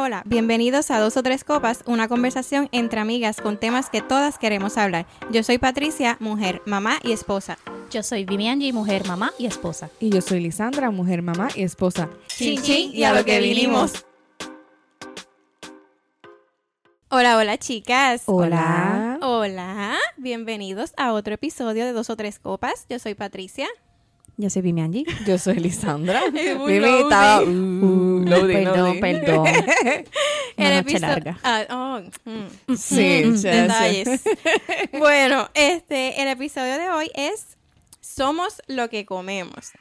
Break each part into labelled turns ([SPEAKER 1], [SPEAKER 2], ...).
[SPEAKER 1] Hola, hola, bienvenidos a Dos o Tres Copas, una conversación entre amigas con temas que todas queremos hablar. Yo soy Patricia, mujer, mamá y esposa.
[SPEAKER 2] Yo soy Vivianji, mujer, mamá y esposa.
[SPEAKER 3] Y yo soy Lisandra, mujer, mamá y esposa.
[SPEAKER 1] Chin, chin, y a lo que vinimos. Hola, hola chicas.
[SPEAKER 3] Hola.
[SPEAKER 1] Hola, bienvenidos a otro episodio de Dos o Tres Copas. Yo soy Patricia.
[SPEAKER 2] Yo soy Vivianji.
[SPEAKER 3] Yo soy Lisandra.
[SPEAKER 1] Loading.
[SPEAKER 3] estaba... uh, loading,
[SPEAKER 2] perdón,
[SPEAKER 3] loading.
[SPEAKER 2] perdón. Una noche larga.
[SPEAKER 1] Ah, oh, mm.
[SPEAKER 3] Sí,
[SPEAKER 1] Mm,
[SPEAKER 3] ya
[SPEAKER 1] detalles. bueno, este, el episodio de hoy es Somos lo que comemos.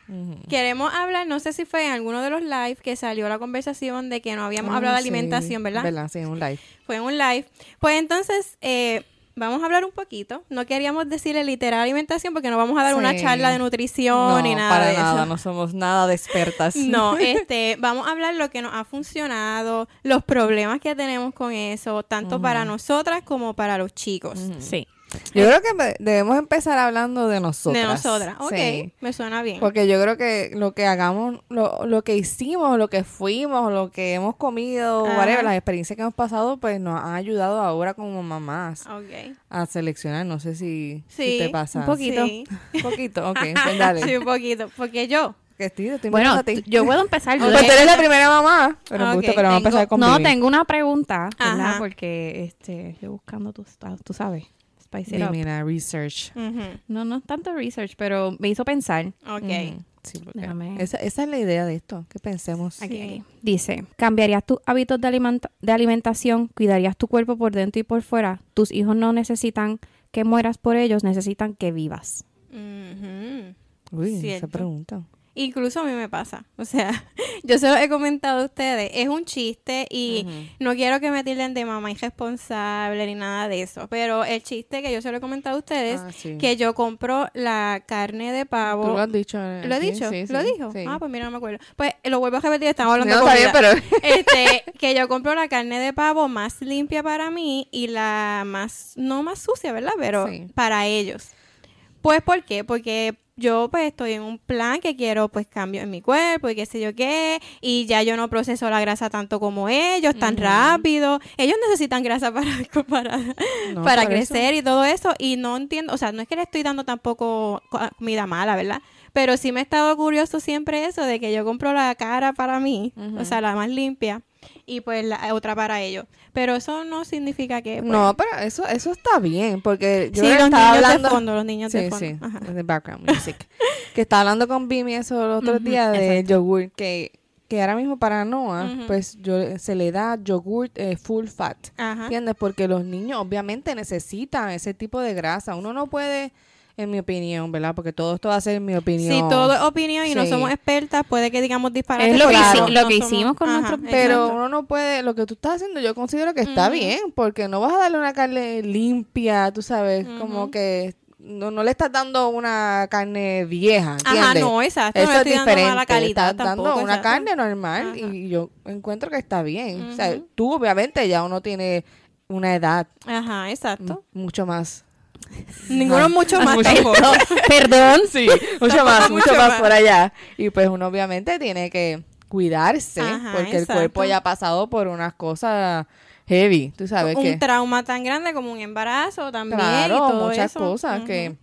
[SPEAKER 1] Queremos hablar, no sé si fue en alguno de los live que salió la conversación de que no habíamos
[SPEAKER 3] Ah,
[SPEAKER 1] hablado de
[SPEAKER 3] sí.
[SPEAKER 1] alimentación, ¿verdad?
[SPEAKER 3] ¿Verdad? Sí, un live.
[SPEAKER 1] Fue en un live. Pues entonces, eh, vamos a hablar un poquito. No queríamos decirle literal alimentación porque no vamos a dar una charla de nutrición
[SPEAKER 3] no,
[SPEAKER 1] ni nada
[SPEAKER 3] para
[SPEAKER 1] de
[SPEAKER 3] nada.
[SPEAKER 1] eso.
[SPEAKER 3] No somos nada de expertas.
[SPEAKER 1] No, este, vamos a hablar lo que nos ha funcionado, los problemas que tenemos con eso, tanto para nosotras como para los chicos.
[SPEAKER 2] Sí.
[SPEAKER 3] Yo creo que debemos empezar hablando de nosotras.
[SPEAKER 1] De nosotras. Ok,
[SPEAKER 3] Sí.
[SPEAKER 1] me suena bien.
[SPEAKER 3] Porque yo creo que lo que hagamos, lo, lo que hicimos, lo que fuimos, lo que hemos comido, whatever, las experiencias que hemos pasado, pues nos han ayudado ahora como mamás
[SPEAKER 1] Ok.
[SPEAKER 3] a seleccionar. No sé si, si
[SPEAKER 1] Sí,
[SPEAKER 3] te pasa.
[SPEAKER 2] un poquito.
[SPEAKER 1] Sí.
[SPEAKER 3] Un poquito, ok, pues dale.
[SPEAKER 1] sí, un poquito. Porque yo,
[SPEAKER 3] Que estoy, estoy
[SPEAKER 2] Bueno,
[SPEAKER 3] a ti.
[SPEAKER 2] yo puedo empezar. Yo
[SPEAKER 3] Pues tú eres la primera mamá, pero me
[SPEAKER 1] Ok,
[SPEAKER 3] gusta, pero vamos a
[SPEAKER 1] tengo-
[SPEAKER 3] empezar con
[SPEAKER 2] no, tengo una pregunta, ¿verdad?
[SPEAKER 1] Ajá.
[SPEAKER 2] Porque este, estoy buscando, tú, tú sabes, spice it up.
[SPEAKER 3] Dime la research.
[SPEAKER 2] No, no es tanto research, pero me hizo pensar.
[SPEAKER 1] ok.
[SPEAKER 3] Sí, esa, esa es la idea de esto, que pensemos.
[SPEAKER 2] Aquí. Dice, ¿cambiarías tus hábitos de, alimenta- de alimentación? ¿Cuidarías tu cuerpo por dentro y por fuera? Tus hijos no necesitan que mueras por ellos, necesitan que vivas.
[SPEAKER 3] Uy, esa
[SPEAKER 1] Cierto.
[SPEAKER 3] pregunta.
[SPEAKER 1] Incluso a mí me pasa. O sea, yo se lo he comentado a ustedes. Es un chiste y no quiero que me tilden de mamá irresponsable ni nada de eso. Pero el chiste que yo se lo he comentado a ustedes,
[SPEAKER 3] Ah, sí.
[SPEAKER 1] que yo compro la carne de pavo.
[SPEAKER 3] ¿Tú lo has dicho? eh,
[SPEAKER 1] ¿Lo he dicho?
[SPEAKER 3] Sí,
[SPEAKER 1] ¿Lo
[SPEAKER 3] sí,
[SPEAKER 1] dijo?
[SPEAKER 3] sí.
[SPEAKER 1] Ah, pues mira, no me acuerdo. Pues lo vuelvo a repetir, estamos hablando
[SPEAKER 3] No,
[SPEAKER 1] de comida.
[SPEAKER 3] pero...
[SPEAKER 1] Este, que yo compro la carne de pavo más limpia para mí y la más, no más sucia, ¿verdad? Pero
[SPEAKER 3] Sí.
[SPEAKER 1] para ellos. Pues, ¿por qué? Porque yo pues estoy en un plan que quiero pues cambio en mi cuerpo y qué sé yo qué, y ya yo no proceso la grasa tanto como ellos, tan rápido. Ellos necesitan grasa para, para,
[SPEAKER 3] No,
[SPEAKER 1] para
[SPEAKER 3] eso.
[SPEAKER 1] crecer y todo eso, y no entiendo, o sea, no es que le estoy dando tampoco co- comida mala, ¿verdad? Pero sí me ha estado curioso siempre eso de que yo compro la cara para mí, o sea, la más limpia, y pues la otra para ellos. Pero eso no significa que... pues,
[SPEAKER 3] No, pero eso, eso está bien, porque yo
[SPEAKER 1] sí, los
[SPEAKER 3] estaba
[SPEAKER 1] niños
[SPEAKER 3] hablando...
[SPEAKER 1] de fondo, los niños de
[SPEAKER 3] Sí,
[SPEAKER 1] fondo.
[SPEAKER 3] sí,
[SPEAKER 1] Ajá.
[SPEAKER 3] de background music. que estaba hablando con Bimi eso el otro día de
[SPEAKER 1] exacto.
[SPEAKER 3] yogur, que, que ahora mismo para Noah, pues yo se le da yogur eh, full fat,
[SPEAKER 1] Ajá.
[SPEAKER 3] ¿entiendes? Porque los niños obviamente necesitan ese tipo de grasa. Uno no puede, en mi opinión, ¿verdad? Porque todo esto va a ser en mi opinión.
[SPEAKER 1] Si todo es opinión y no
[SPEAKER 3] Sí.
[SPEAKER 1] somos expertas, puede que digamos disparates.
[SPEAKER 2] Es lo que hici-
[SPEAKER 1] no
[SPEAKER 2] lo que
[SPEAKER 1] somos-
[SPEAKER 2] hicimos con nuestros-
[SPEAKER 3] Pero
[SPEAKER 1] exacto.
[SPEAKER 3] uno no puede, lo que tú estás haciendo, yo considero que está bien, porque no vas a darle una carne limpia, tú sabes, como que no, no le estás dando una carne vieja, ¿entiendes?
[SPEAKER 1] Ajá, no, exacto.
[SPEAKER 3] Eso
[SPEAKER 1] no le
[SPEAKER 3] es diferente,
[SPEAKER 1] mala calidad
[SPEAKER 3] estás dando una
[SPEAKER 1] exacto.
[SPEAKER 3] carne normal
[SPEAKER 1] Ajá.
[SPEAKER 3] y yo encuentro que está bien. O sea, tú obviamente ya uno tiene una edad
[SPEAKER 1] Ajá, exacto.
[SPEAKER 3] mucho más.
[SPEAKER 1] Ninguno mucho más
[SPEAKER 3] Mucho-
[SPEAKER 1] tampoco.
[SPEAKER 2] Perdón.
[SPEAKER 3] Sí, mucho más,
[SPEAKER 1] mucho
[SPEAKER 3] mucho más
[SPEAKER 1] más.
[SPEAKER 3] por allá. Y pues uno obviamente tiene que cuidarse
[SPEAKER 1] Ajá,
[SPEAKER 3] porque el cuerpo ya ha pasado por unas cosas heavy, tú sabes
[SPEAKER 1] un
[SPEAKER 3] que
[SPEAKER 1] trauma tan grande como un embarazo también y
[SPEAKER 3] claro,
[SPEAKER 1] todo
[SPEAKER 3] muchas
[SPEAKER 1] eso.
[SPEAKER 3] cosas que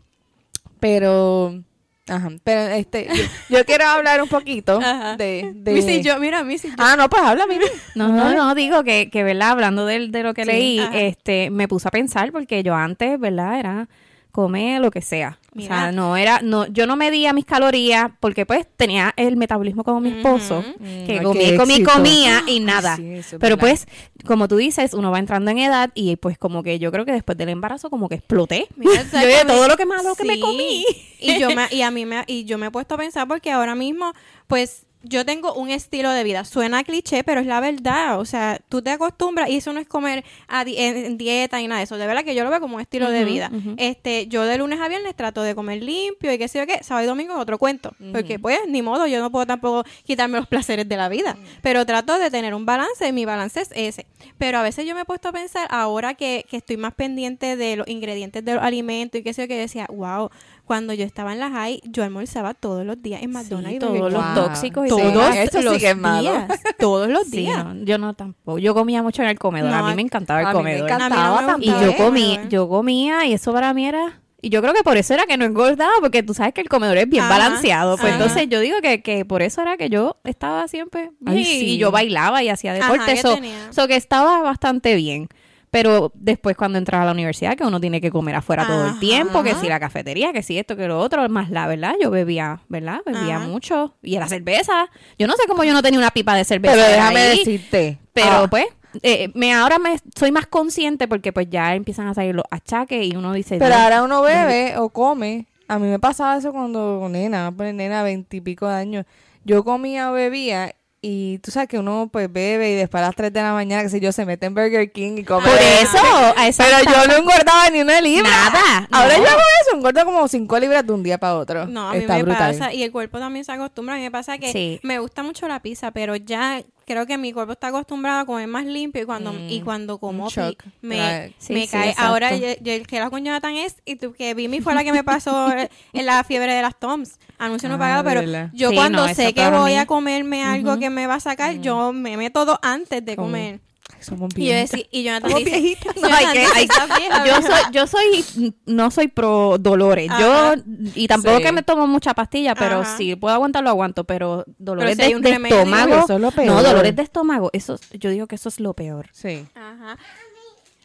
[SPEAKER 3] pero ajá, pero este yo, yo quiero hablar un poquito
[SPEAKER 1] Ajá.
[SPEAKER 3] de, de
[SPEAKER 1] Missy, yo, mira, Missy, yo-
[SPEAKER 3] Ah, no, pues habla, mira.
[SPEAKER 2] No, no, no, digo que, que ¿verdad? Hablando de, de lo que
[SPEAKER 1] Sí,
[SPEAKER 2] leí,
[SPEAKER 1] ajá.
[SPEAKER 2] este, me puse a pensar porque yo antes, ¿verdad? Era comer lo que sea. O sea, no era, no, yo no medía mis calorías porque pues tenía el metabolismo como mi esposo.
[SPEAKER 3] Mm,
[SPEAKER 2] que comía,
[SPEAKER 3] qué
[SPEAKER 2] comía, comía y
[SPEAKER 3] Ay,
[SPEAKER 2] nada.
[SPEAKER 3] sí, eso
[SPEAKER 2] Pero
[SPEAKER 3] verdad.
[SPEAKER 2] pues, como tú dices, uno va entrando en edad y pues como que yo creo que después del embarazo como que exploté.
[SPEAKER 1] Mira,
[SPEAKER 2] yo de todo lo que malo que me
[SPEAKER 1] Sí.
[SPEAKER 2] comí.
[SPEAKER 1] Y yo me, y a mí me, y yo me he puesto a pensar porque ahora mismo, pues, yo tengo un estilo de vida. Suena cliché, pero es la verdad. O sea, tú te acostumbras y eso no es comer a di- en, dieta y nada de eso. De verdad que yo lo veo como un estilo de vida. Este, yo de lunes a viernes trato de comer limpio y qué sé yo qué. Sábado y domingo es otro cuento. Porque pues, ni modo, yo no puedo tampoco quitarme los placeres de la vida. Pero trato de tener un balance y mi balance es ese. Pero a veces yo me he puesto a pensar, ahora que, que estoy más pendiente de los ingredientes de los alimentos y qué sé yo, que decía, wow, cuando yo estaba en la high, yo almorzaba todos los días en McDonald's. y
[SPEAKER 2] todos los.
[SPEAKER 3] Wow.
[SPEAKER 2] tóxicos y
[SPEAKER 1] Todos.
[SPEAKER 3] Eso sí
[SPEAKER 1] los
[SPEAKER 3] malo.
[SPEAKER 1] días. Todos los
[SPEAKER 2] Sí,
[SPEAKER 1] días.
[SPEAKER 2] no, yo no tampoco. Yo comía mucho en el comedor.
[SPEAKER 1] No,
[SPEAKER 2] a mí me encantaba el
[SPEAKER 3] a mí me
[SPEAKER 2] comedor.
[SPEAKER 3] encantaba
[SPEAKER 1] A mí no me
[SPEAKER 2] Y yo comía,
[SPEAKER 1] comedor.
[SPEAKER 2] yo comía y eso para mí era... Y yo creo que por eso era que no engordaba, porque tú sabes que el comedor es bien
[SPEAKER 1] Ajá,
[SPEAKER 2] balanceado. Pues
[SPEAKER 1] ajá.
[SPEAKER 2] entonces yo digo que, que por eso era que yo estaba siempre
[SPEAKER 3] Ay, sí.
[SPEAKER 2] y yo bailaba y hacía deporte. Eso so que estaba bastante bien. Pero después cuando entras a la universidad, que uno tiene que comer afuera todo el tiempo, que si la cafetería, que si esto, que lo otro, más la verdad, yo bebía, ¿verdad? Bebía
[SPEAKER 1] Ajá.
[SPEAKER 2] mucho. Y era cerveza. Yo no sé cómo yo no tenía una pipa de cerveza.
[SPEAKER 3] Pero déjame
[SPEAKER 2] ahí.
[SPEAKER 3] decirte.
[SPEAKER 2] Pero
[SPEAKER 3] ah,
[SPEAKER 2] pues, eh, me ahora me soy más consciente porque pues ya empiezan a salir los achaques y uno dice,
[SPEAKER 3] Pero
[SPEAKER 2] "Dios,
[SPEAKER 3] ahora uno bebe o come. A mí me pasaba eso cuando nena, pues nena, veintipico de años. Yo comía o bebía y tú sabes que uno pues bebe y después a las 3 de la mañana, que sé yo, se mete en Burger King y come.
[SPEAKER 2] por eso, a esa
[SPEAKER 3] Pero yo no engordaba ni una libra.
[SPEAKER 2] Nada,
[SPEAKER 3] Ahora
[SPEAKER 2] no.
[SPEAKER 3] yo hago eso, engordo como 5 libras de un día para otro.
[SPEAKER 1] No, a mí
[SPEAKER 3] Está
[SPEAKER 1] me
[SPEAKER 3] brutal.
[SPEAKER 1] pasa. Y el cuerpo también se acostumbra. A mí me pasa que
[SPEAKER 2] Sí.
[SPEAKER 1] me gusta mucho la pizza, pero ya creo que mi cuerpo está acostumbrado a comer más limpio. Y cuando, y cuando como
[SPEAKER 3] Mm, shock.
[SPEAKER 1] me.
[SPEAKER 2] Sí,
[SPEAKER 1] me
[SPEAKER 2] sí,
[SPEAKER 1] cae.
[SPEAKER 2] exacto.
[SPEAKER 1] Ahora, yo, yo- el que la con Jonathan es. Y tú, que Vimi fue la que me pasó en la fiebre de las Toms. Anuncio no
[SPEAKER 3] Ah,
[SPEAKER 1] pagado,
[SPEAKER 3] de
[SPEAKER 1] pero
[SPEAKER 3] verdad.
[SPEAKER 1] yo
[SPEAKER 2] Sí,
[SPEAKER 1] cuando
[SPEAKER 2] no,
[SPEAKER 1] sé que voy
[SPEAKER 2] mí-
[SPEAKER 1] a comerme algo que me va a sacar, yo me meto dos antes de comer. Y yo
[SPEAKER 3] viejitas.
[SPEAKER 1] decía, y Jonathan
[SPEAKER 3] Somos
[SPEAKER 1] dice,
[SPEAKER 3] viejitas.
[SPEAKER 2] No, hay que-
[SPEAKER 1] Jonathan,
[SPEAKER 2] hay-
[SPEAKER 1] vieja,
[SPEAKER 2] yo soy, yo soy, no soy pro dolores.
[SPEAKER 1] Ajá.
[SPEAKER 2] Yo, y tampoco
[SPEAKER 3] Sí.
[SPEAKER 2] que me tomo mucha pastilla, pero
[SPEAKER 1] Ajá.
[SPEAKER 2] si puedo aguantar, lo aguanto. Pero dolores
[SPEAKER 1] si hay
[SPEAKER 2] de,
[SPEAKER 1] un
[SPEAKER 2] de
[SPEAKER 1] remedio.
[SPEAKER 2] estómago.
[SPEAKER 3] Eso es lo peor.
[SPEAKER 2] No, dolores de estómago. Eso, yo digo que eso es lo peor.
[SPEAKER 3] Sí.
[SPEAKER 1] Ajá.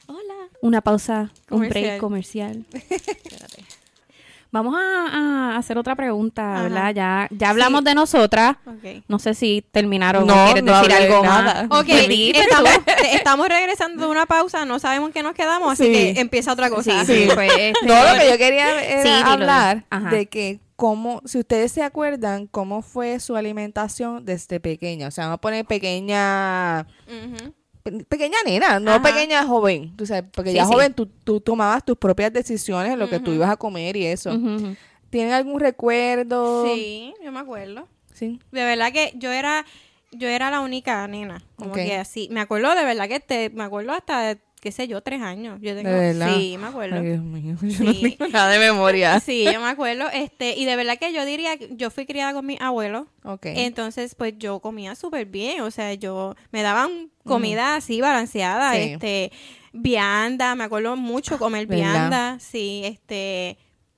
[SPEAKER 1] Hola.
[SPEAKER 2] Una pausa, un
[SPEAKER 1] Comercial.
[SPEAKER 2] break comercial. Vamos a, a hacer otra pregunta,
[SPEAKER 1] Ajá.
[SPEAKER 2] ¿verdad? Ya, ya hablamos de nosotras. No sé si terminaron
[SPEAKER 3] No,
[SPEAKER 2] o quieres
[SPEAKER 3] no
[SPEAKER 2] decir algo
[SPEAKER 3] nada.
[SPEAKER 2] más.
[SPEAKER 1] Ok,
[SPEAKER 2] Felipe, tú-
[SPEAKER 1] estamos, estamos regresando de una pausa, no sabemos en qué nos quedamos, así
[SPEAKER 3] Sí.
[SPEAKER 1] que empieza otra cosa.
[SPEAKER 2] Sí, sí, pues, este,
[SPEAKER 3] No, lo que yo quería era hablar de que cómo, si ustedes se acuerdan, cómo fue su alimentación desde pequeña. O sea, vamos a poner pequeña, pequeña nena, no
[SPEAKER 1] Ajá.
[SPEAKER 3] pequeña joven. Tú sabes, porque
[SPEAKER 2] Sí,
[SPEAKER 3] ya
[SPEAKER 2] sí.
[SPEAKER 3] joven tú, tú tomabas tus propias decisiones en lo que tú ibas a comer y eso.
[SPEAKER 2] Ujú.
[SPEAKER 3] ¿Tienen algún recuerdo?
[SPEAKER 1] Sí, yo me acuerdo.
[SPEAKER 3] Sí.
[SPEAKER 1] De verdad que yo era, yo era la única nena, como que así. Me acuerdo de verdad que te, me acuerdo hasta, de, qué sé yo, tres años. Yo tengo,
[SPEAKER 3] ¿De verdad?
[SPEAKER 1] Sí, me acuerdo.
[SPEAKER 3] Ay, Dios mío, yo no
[SPEAKER 1] Sí.
[SPEAKER 3] tengo nada de memoria.
[SPEAKER 1] Sí, yo me acuerdo, este, y de verdad que yo diría, que yo fui criada con mis abuelos,
[SPEAKER 3] Ok.
[SPEAKER 1] entonces pues yo comía súper bien, o sea, yo, me daban comida así balanceada,
[SPEAKER 3] Sí.
[SPEAKER 1] este, vianda, me acuerdo mucho comer
[SPEAKER 3] ¿Verdad?
[SPEAKER 1] vianda, sí, este,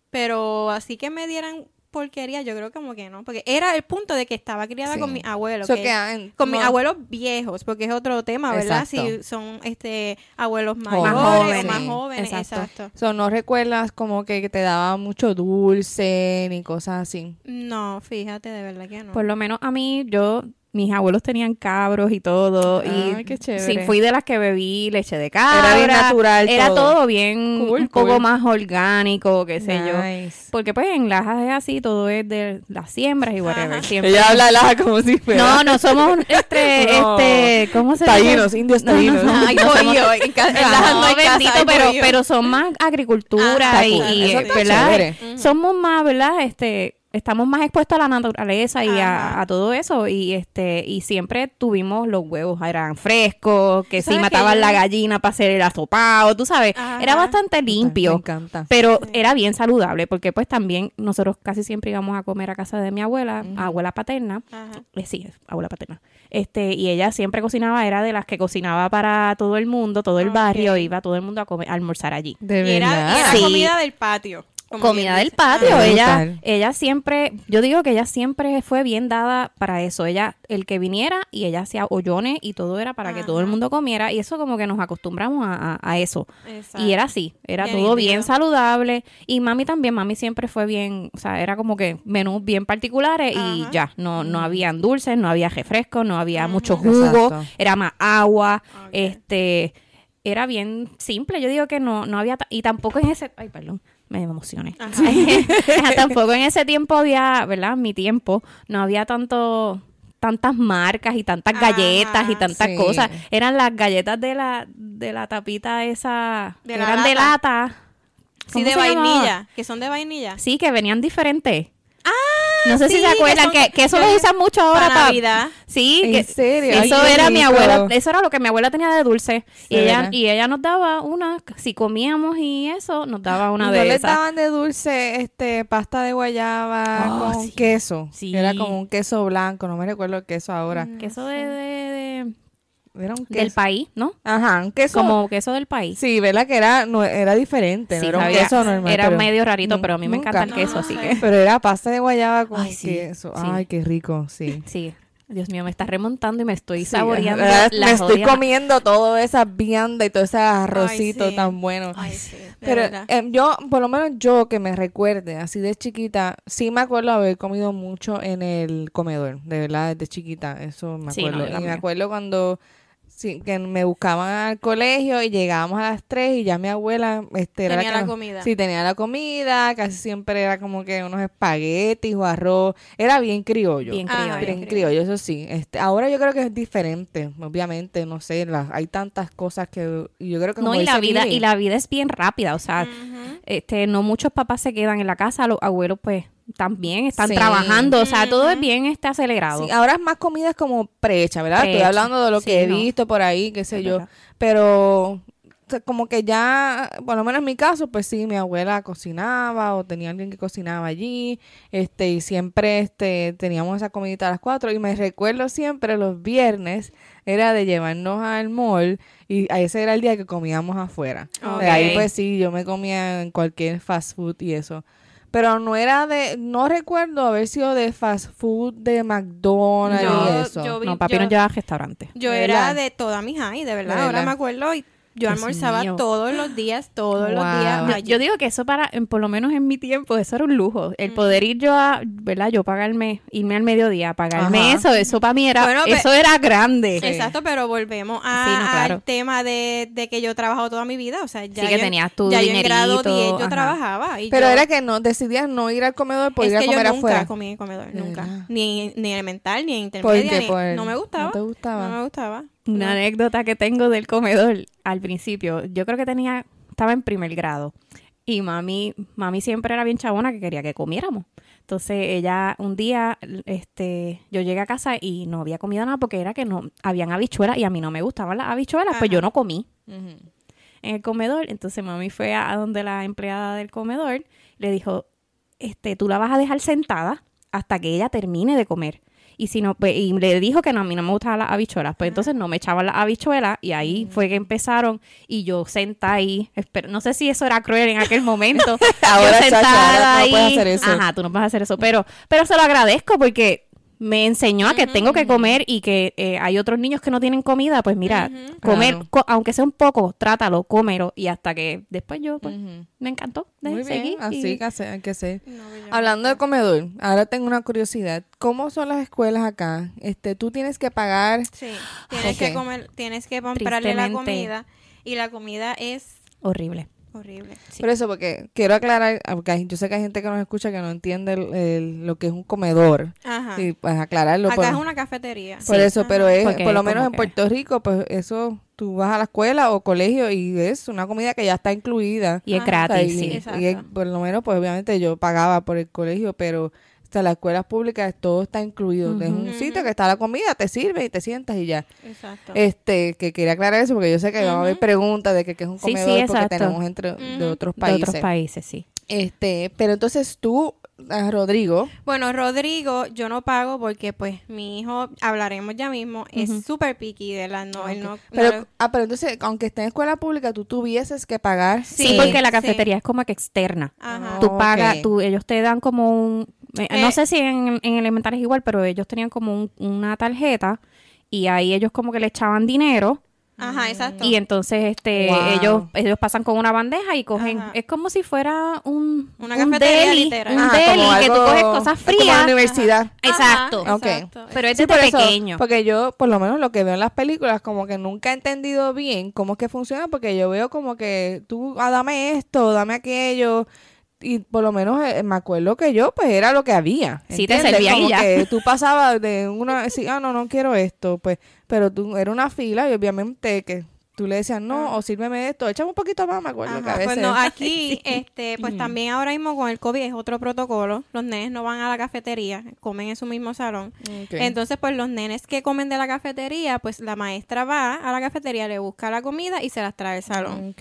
[SPEAKER 1] pero así que me dieran porquería, yo creo como que no, porque era el punto de que estaba criada
[SPEAKER 3] Sí.
[SPEAKER 1] con mis abuelos,
[SPEAKER 3] So
[SPEAKER 1] que-
[SPEAKER 3] que, en-
[SPEAKER 1] con mis abuelos viejos, porque es otro tema, ¿verdad?
[SPEAKER 3] Exacto.
[SPEAKER 1] Si son este abuelos
[SPEAKER 3] Más
[SPEAKER 1] mayores
[SPEAKER 2] jóvenes,
[SPEAKER 1] o más jóvenes,
[SPEAKER 2] exacto.
[SPEAKER 1] exacto.
[SPEAKER 3] so, no recuerdas como que te daba mucho dulce ni cosas así.
[SPEAKER 1] No, fíjate, de verdad que no.
[SPEAKER 2] Por lo menos a mí, yo, mis abuelos tenían cabros y todo.
[SPEAKER 3] Ay,
[SPEAKER 2] y
[SPEAKER 3] qué chévere.
[SPEAKER 2] sí, fui de las que bebí leche de cabra.
[SPEAKER 3] Era bien natural
[SPEAKER 2] Era
[SPEAKER 3] todo.
[SPEAKER 2] todo, bien,
[SPEAKER 3] Cool,
[SPEAKER 2] un poco
[SPEAKER 3] cool.
[SPEAKER 2] más orgánico, qué sé yo.
[SPEAKER 3] Nice.
[SPEAKER 2] Porque pues en Lajas es así, todo es de las siembras y whatever. Siempre.
[SPEAKER 3] Ella habla laja como si fuera.
[SPEAKER 2] No, no somos este,
[SPEAKER 3] No.
[SPEAKER 2] este, ¿cómo se
[SPEAKER 3] Taínos,
[SPEAKER 2] dice?
[SPEAKER 3] indios
[SPEAKER 2] No, no,
[SPEAKER 3] taínos.
[SPEAKER 2] no,
[SPEAKER 1] Ay,
[SPEAKER 2] no somos-
[SPEAKER 1] bohío, en Lajas no hay casa,
[SPEAKER 2] bendito,
[SPEAKER 1] hay
[SPEAKER 2] pero, pero son más agricultura
[SPEAKER 1] Ajá,
[SPEAKER 2] y, y,
[SPEAKER 3] está
[SPEAKER 2] ¿verdad?
[SPEAKER 3] chévere.
[SPEAKER 2] Somos más, ¿verdad? Este, estamos más expuestos a la naturaleza y a, todo eso y este y siempre tuvimos los huevos eran frescos, que si
[SPEAKER 1] ¿Sabes que
[SPEAKER 2] mataban la gallina para hacer el asopado, tú sabes,
[SPEAKER 1] Ajá.
[SPEAKER 2] era bastante
[SPEAKER 3] Me
[SPEAKER 2] limpio.
[SPEAKER 3] encanta.
[SPEAKER 2] Pero era bien saludable porque pues también nosotros casi siempre íbamos a comer a casa de mi abuela, abuela paterna,
[SPEAKER 1] Ajá.
[SPEAKER 2] eh, sí, abuela paterna. Este, y ella siempre cocinaba, era de las que cocinaba para todo el mundo, todo el barrio, iba todo el mundo a comer, a almorzar allí.
[SPEAKER 3] De
[SPEAKER 1] Y era, y era
[SPEAKER 2] Sí.
[SPEAKER 1] comida del patio.
[SPEAKER 2] Comida del patio,
[SPEAKER 3] Ah,
[SPEAKER 2] ella, ella siempre, yo digo que ella siempre fue bien dada para eso, ella, el que viniera y ella hacía hoyones y todo era para que todo el mundo comiera y eso como que nos acostumbramos a, a- a eso.
[SPEAKER 1] Exacto.
[SPEAKER 2] Y era así, era
[SPEAKER 1] Bien
[SPEAKER 2] todo bien saludable. Y mami también, mami siempre fue bien, o sea, era como que menús bien particulares y ya, no, no habían dulces, no había refrescos, no había
[SPEAKER 1] Ujú.
[SPEAKER 2] mucho jugo,
[SPEAKER 3] Exacto.
[SPEAKER 2] era más agua, este, era bien simple. Yo digo que no, no había, y tampoco en ese, ay, perdón, me emocioné. Tampoco en ese tiempo había, ¿verdad? Mi tiempo, no había tanto tantas marcas y tantas
[SPEAKER 1] Ajá,
[SPEAKER 2] galletas y tantas
[SPEAKER 3] sí.
[SPEAKER 2] cosas. Eran las galletas de la de la tapita esa,
[SPEAKER 1] De
[SPEAKER 2] eran de
[SPEAKER 1] lata. Sí,
[SPEAKER 2] ¿Cómo
[SPEAKER 1] de
[SPEAKER 2] llamaba?
[SPEAKER 1] vainilla. Que son de vainilla.
[SPEAKER 2] Sí, que venían diferentes. No sé si se acuerdan
[SPEAKER 1] que son-
[SPEAKER 2] que, que eso lo usan mucho ahora
[SPEAKER 1] para
[SPEAKER 2] para
[SPEAKER 1] Navidad.
[SPEAKER 2] Sí,
[SPEAKER 3] ¿En
[SPEAKER 2] que
[SPEAKER 3] serio?
[SPEAKER 2] Eso era mi abuela, eso era lo que mi abuela tenía de dulce y ella
[SPEAKER 3] ¿verdad?
[SPEAKER 2] y ella nos daba una si comíamos y eso nos daba una
[SPEAKER 3] ¿Y
[SPEAKER 2] de
[SPEAKER 3] ¿No les
[SPEAKER 2] esas.
[SPEAKER 3] daban de dulce este pasta de guayaba
[SPEAKER 2] Oh,
[SPEAKER 3] con
[SPEAKER 2] sí.
[SPEAKER 3] queso?
[SPEAKER 2] Sí.
[SPEAKER 3] Era como un queso blanco, no me recuerdo el queso ahora.
[SPEAKER 2] Queso de, de- de-
[SPEAKER 3] Era un queso.
[SPEAKER 2] del país, ¿no?
[SPEAKER 3] Ajá, un queso.
[SPEAKER 2] Como queso del país.
[SPEAKER 3] Sí, ¿verdad? Que era, no, era diferente,
[SPEAKER 2] Sí,
[SPEAKER 3] no era un queso normal.
[SPEAKER 2] era
[SPEAKER 3] pero
[SPEAKER 2] medio rarito, pero a mí me
[SPEAKER 3] nunca.
[SPEAKER 2] encanta el queso, así que
[SPEAKER 3] Pero era pasta de guayaba con
[SPEAKER 2] Ay, sí,
[SPEAKER 3] queso. Ay, qué rico, sí.
[SPEAKER 2] sí. Dios mío, me está remontando y me estoy saboreando la
[SPEAKER 3] Me estoy
[SPEAKER 2] jodida-
[SPEAKER 3] comiendo todo esa vianda y todo ese arrocito
[SPEAKER 1] sí.
[SPEAKER 3] tan bueno.
[SPEAKER 1] Ay, sí,
[SPEAKER 3] Pero em, yo, por lo menos yo que me recuerde, así de chiquita, sí me acuerdo haber comido mucho en el comedor, de verdad, desde chiquita, eso me
[SPEAKER 2] Sí, no,
[SPEAKER 3] acuerdo.
[SPEAKER 2] yo
[SPEAKER 3] y me acuerdo cuando sí, que me buscaban al colegio y llegábamos a las 3 y ya mi abuela este,
[SPEAKER 1] Tenía la
[SPEAKER 3] nos-
[SPEAKER 1] comida.
[SPEAKER 3] Sí, tenía la comida, casi siempre era como que unos espaguetis o arroz, era bien criollo.
[SPEAKER 2] bien
[SPEAKER 1] Ah,
[SPEAKER 2] criollo.
[SPEAKER 1] bien
[SPEAKER 3] Bien criollo, eso sí. Este, ahora yo creo que es diferente, obviamente, no sé, las, hay tantas cosas que y yo creo que
[SPEAKER 2] No,
[SPEAKER 3] como
[SPEAKER 2] y la vida y la vida es bien rápida, o sea, este no muchos papás se quedan en la casa, los abuelos pues también están
[SPEAKER 3] Sí.
[SPEAKER 2] trabajando, o sea, todo es bien este acelerado.
[SPEAKER 3] Sí, ahora es más comidas como prehecha, ¿verdad? Estoy hablando de lo
[SPEAKER 2] Sí,
[SPEAKER 3] que he
[SPEAKER 2] no.
[SPEAKER 3] visto por ahí, qué sé
[SPEAKER 2] Es
[SPEAKER 3] yo.
[SPEAKER 2] verdad.
[SPEAKER 3] Pero o sea, como que ya, por lo menos en mi caso, pues sí, mi abuela cocinaba o tenía alguien que cocinaba allí, este, y siempre este, teníamos esa comidita a las cuatro. Y me recuerdo siempre los viernes era de llevarnos al mall y a ese era el día que comíamos afuera. De ahí pues sí, yo me comía en cualquier fast food y eso. Pero no era de, no recuerdo haber sido de fast food de McDonald's
[SPEAKER 1] Yo-
[SPEAKER 3] y eso.
[SPEAKER 1] yo vi-
[SPEAKER 2] no, papi
[SPEAKER 1] yo-
[SPEAKER 2] nos lleva a restaurante.
[SPEAKER 1] Yo
[SPEAKER 3] ¿De
[SPEAKER 1] era de toda mi high, de verdad.
[SPEAKER 3] ¿De
[SPEAKER 1] Ahora
[SPEAKER 3] verdad?
[SPEAKER 1] me acuerdo y yo
[SPEAKER 2] Dios
[SPEAKER 1] almorzaba
[SPEAKER 2] mío.
[SPEAKER 1] todos los días, todos los días.
[SPEAKER 2] Yo, digo que eso para, en- por lo menos en mi tiempo, eso era un lujo. El
[SPEAKER 1] Mm.
[SPEAKER 2] poder ir yo a, ¿verdad? Yo pagarme, irme al mediodía, pagarme
[SPEAKER 3] Ajá.
[SPEAKER 2] eso, eso para mí era,
[SPEAKER 1] Bueno,
[SPEAKER 2] eso era grande.
[SPEAKER 3] Sí.
[SPEAKER 1] Exacto, pero volvemos a,
[SPEAKER 2] Sí, no, claro.
[SPEAKER 1] al tema de, de que yo he trabajado toda mi vida. O sea, ya
[SPEAKER 2] Sí, que
[SPEAKER 1] yo,
[SPEAKER 2] tenías tu
[SPEAKER 1] ya yo en grado
[SPEAKER 2] dinerito,
[SPEAKER 1] 10 yo
[SPEAKER 2] ajá.
[SPEAKER 1] trabajaba. Y
[SPEAKER 3] Pero
[SPEAKER 1] yo-
[SPEAKER 3] era que no, decidías no ir al comedor por
[SPEAKER 1] es
[SPEAKER 3] ir a
[SPEAKER 1] que
[SPEAKER 3] comer
[SPEAKER 1] yo nunca
[SPEAKER 3] afuera.
[SPEAKER 1] comí en comedor,
[SPEAKER 3] De
[SPEAKER 1] nunca. Ni, ni elemental, ni
[SPEAKER 3] ¿Por
[SPEAKER 1] intermedia.
[SPEAKER 3] qué?
[SPEAKER 1] ni-
[SPEAKER 3] Por-
[SPEAKER 1] no me gustaba.
[SPEAKER 3] ¿No te gustaba?
[SPEAKER 1] No me gustaba.
[SPEAKER 2] Una anécdota que tengo del comedor al principio. Yo creo que tenía, estaba en primer grado. Y mami, mami siempre era bien chabona que quería que comiéramos. Entonces ella, un día, este, yo llegué a casa y no había comido nada porque era que no, habían habichuelas y a mí no me gustaban las habichuelas, pues
[SPEAKER 1] Ajá.
[SPEAKER 2] yo no comí en el comedor. Entonces mami fue a, a donde la empleada del comedor le dijo, este, tú la vas a dejar sentada hasta que ella termine de comer. Y si no, pues, y le dijo que no, a mí no me gustaban las habichuelas. Pues entonces no me echaban las habichuelas y ahí fue que empezaron y yo sentada ahí, no sé si eso era cruel en aquel momento.
[SPEAKER 3] Ahora,
[SPEAKER 2] yo
[SPEAKER 3] chacha, ahora tú no puedes hacer eso.
[SPEAKER 2] Ajá, tú no puedes hacer eso, pero, pero se lo agradezco porque me enseñó a que tengo que comer y que eh, hay otros niños que no tienen comida, pues mira, comer,
[SPEAKER 3] Claro.
[SPEAKER 2] co- aunque sea un poco, trátalo, cómelo y hasta que después yo, pues, me encantó. de
[SPEAKER 3] Muy
[SPEAKER 2] seguir
[SPEAKER 3] bien, así
[SPEAKER 2] y-
[SPEAKER 3] que hay que.
[SPEAKER 1] No,
[SPEAKER 3] Hablando de comedor, ahora tengo una curiosidad. ¿Cómo son las escuelas acá? Este, tú tienes que pagar.
[SPEAKER 1] Sí, tienes que comer, tienes que comprarle la comida y la comida es
[SPEAKER 2] horrible.
[SPEAKER 1] Horrible.
[SPEAKER 2] Sí.
[SPEAKER 3] Por eso, porque quiero aclarar, porque hay- yo sé que hay gente que nos escucha que no entiende el- el- lo que es un comedor.
[SPEAKER 1] Ajá.
[SPEAKER 3] Y pues aclararlo.
[SPEAKER 1] Acá
[SPEAKER 3] por,
[SPEAKER 1] es una cafetería.
[SPEAKER 3] por
[SPEAKER 1] Sí.
[SPEAKER 3] eso,
[SPEAKER 1] Ajá.
[SPEAKER 3] pero es,
[SPEAKER 2] Porque
[SPEAKER 3] por lo menos en
[SPEAKER 2] que-
[SPEAKER 3] Puerto Rico, pues eso, tú vas a la escuela o colegio y es una comida que ya está incluida.
[SPEAKER 2] Y es.
[SPEAKER 3] O sea,
[SPEAKER 2] gratis,
[SPEAKER 3] y,
[SPEAKER 2] sí.
[SPEAKER 3] Y es- por lo menos, pues obviamente yo pagaba por el colegio, pero hasta las escuelas públicas todo está incluido. Es un sitio que está la comida, te sirve y te sientas y ya.
[SPEAKER 1] Exacto.
[SPEAKER 3] Este, que quería aclarar eso porque yo sé que va a haber preguntas de que, que es un
[SPEAKER 2] Sí, sí,
[SPEAKER 3] comedor porque tenemos entre de otros
[SPEAKER 2] De
[SPEAKER 3] países.
[SPEAKER 2] otros países, sí.
[SPEAKER 3] Este, pero entonces tú, ah, Rodrigo,
[SPEAKER 1] Bueno, Rodrigo, yo no pago porque, pues, mi hijo, hablaremos ya mismo, es súper picky de la no, él no,
[SPEAKER 3] pero,
[SPEAKER 1] no-
[SPEAKER 3] ah, pero entonces, aunque esté en escuela pública, tú tuvieses que pagar.
[SPEAKER 2] Sí,
[SPEAKER 1] Sí,
[SPEAKER 2] porque la
[SPEAKER 1] sí.
[SPEAKER 2] cafetería es como que externa.
[SPEAKER 1] Ajá.
[SPEAKER 2] Tú pagas, tú, ellos te dan como un, eh, no
[SPEAKER 1] Eh.
[SPEAKER 2] sé si en, en elemental es igual, pero ellos tenían como un- una tarjeta y ahí ellos como que le echaban dinero
[SPEAKER 1] Ajá, exacto.
[SPEAKER 2] y entonces este
[SPEAKER 3] Wow.
[SPEAKER 2] ellos ellos pasan con una bandeja y cogen,
[SPEAKER 1] Ajá.
[SPEAKER 2] es como si fuera un,
[SPEAKER 1] Una
[SPEAKER 2] un
[SPEAKER 1] cafetería
[SPEAKER 2] deli,
[SPEAKER 1] literal.
[SPEAKER 2] un
[SPEAKER 3] Ajá,
[SPEAKER 2] deli que tú coges cosas
[SPEAKER 3] es Como la
[SPEAKER 2] frías.
[SPEAKER 3] universidad.
[SPEAKER 2] Exacto.
[SPEAKER 1] Ajá,
[SPEAKER 3] Ok.
[SPEAKER 1] exacto.
[SPEAKER 2] Pero es
[SPEAKER 3] Sí,
[SPEAKER 2] desde
[SPEAKER 3] por eso,
[SPEAKER 2] pequeño.
[SPEAKER 3] porque yo, por lo menos lo que veo en las películas, como que nunca he entendido bien cómo es que funciona, porque yo veo como que tú, ah, dame esto, dame aquello, y por lo menos eh, me acuerdo que yo, pues era lo que había.
[SPEAKER 2] Sí, te y
[SPEAKER 3] Como
[SPEAKER 2] ya.
[SPEAKER 3] que tú pasabas de una, sí, ah, no, no quiero esto, pues, pero tú, era una fila y obviamente que tú le decías, no, o sírveme esto, échame un poquito más, me acuerdo que a
[SPEAKER 1] Ajá,
[SPEAKER 3] veces...
[SPEAKER 1] Pues no, aquí, este, pues también ahora mismo con el COVID es otro protocolo. Los nenes no van a la cafetería, comen en su mismo salón. Entonces, pues los nenes que comen de la cafetería, pues la maestra va a la cafetería, le busca la comida y se las trae al salón.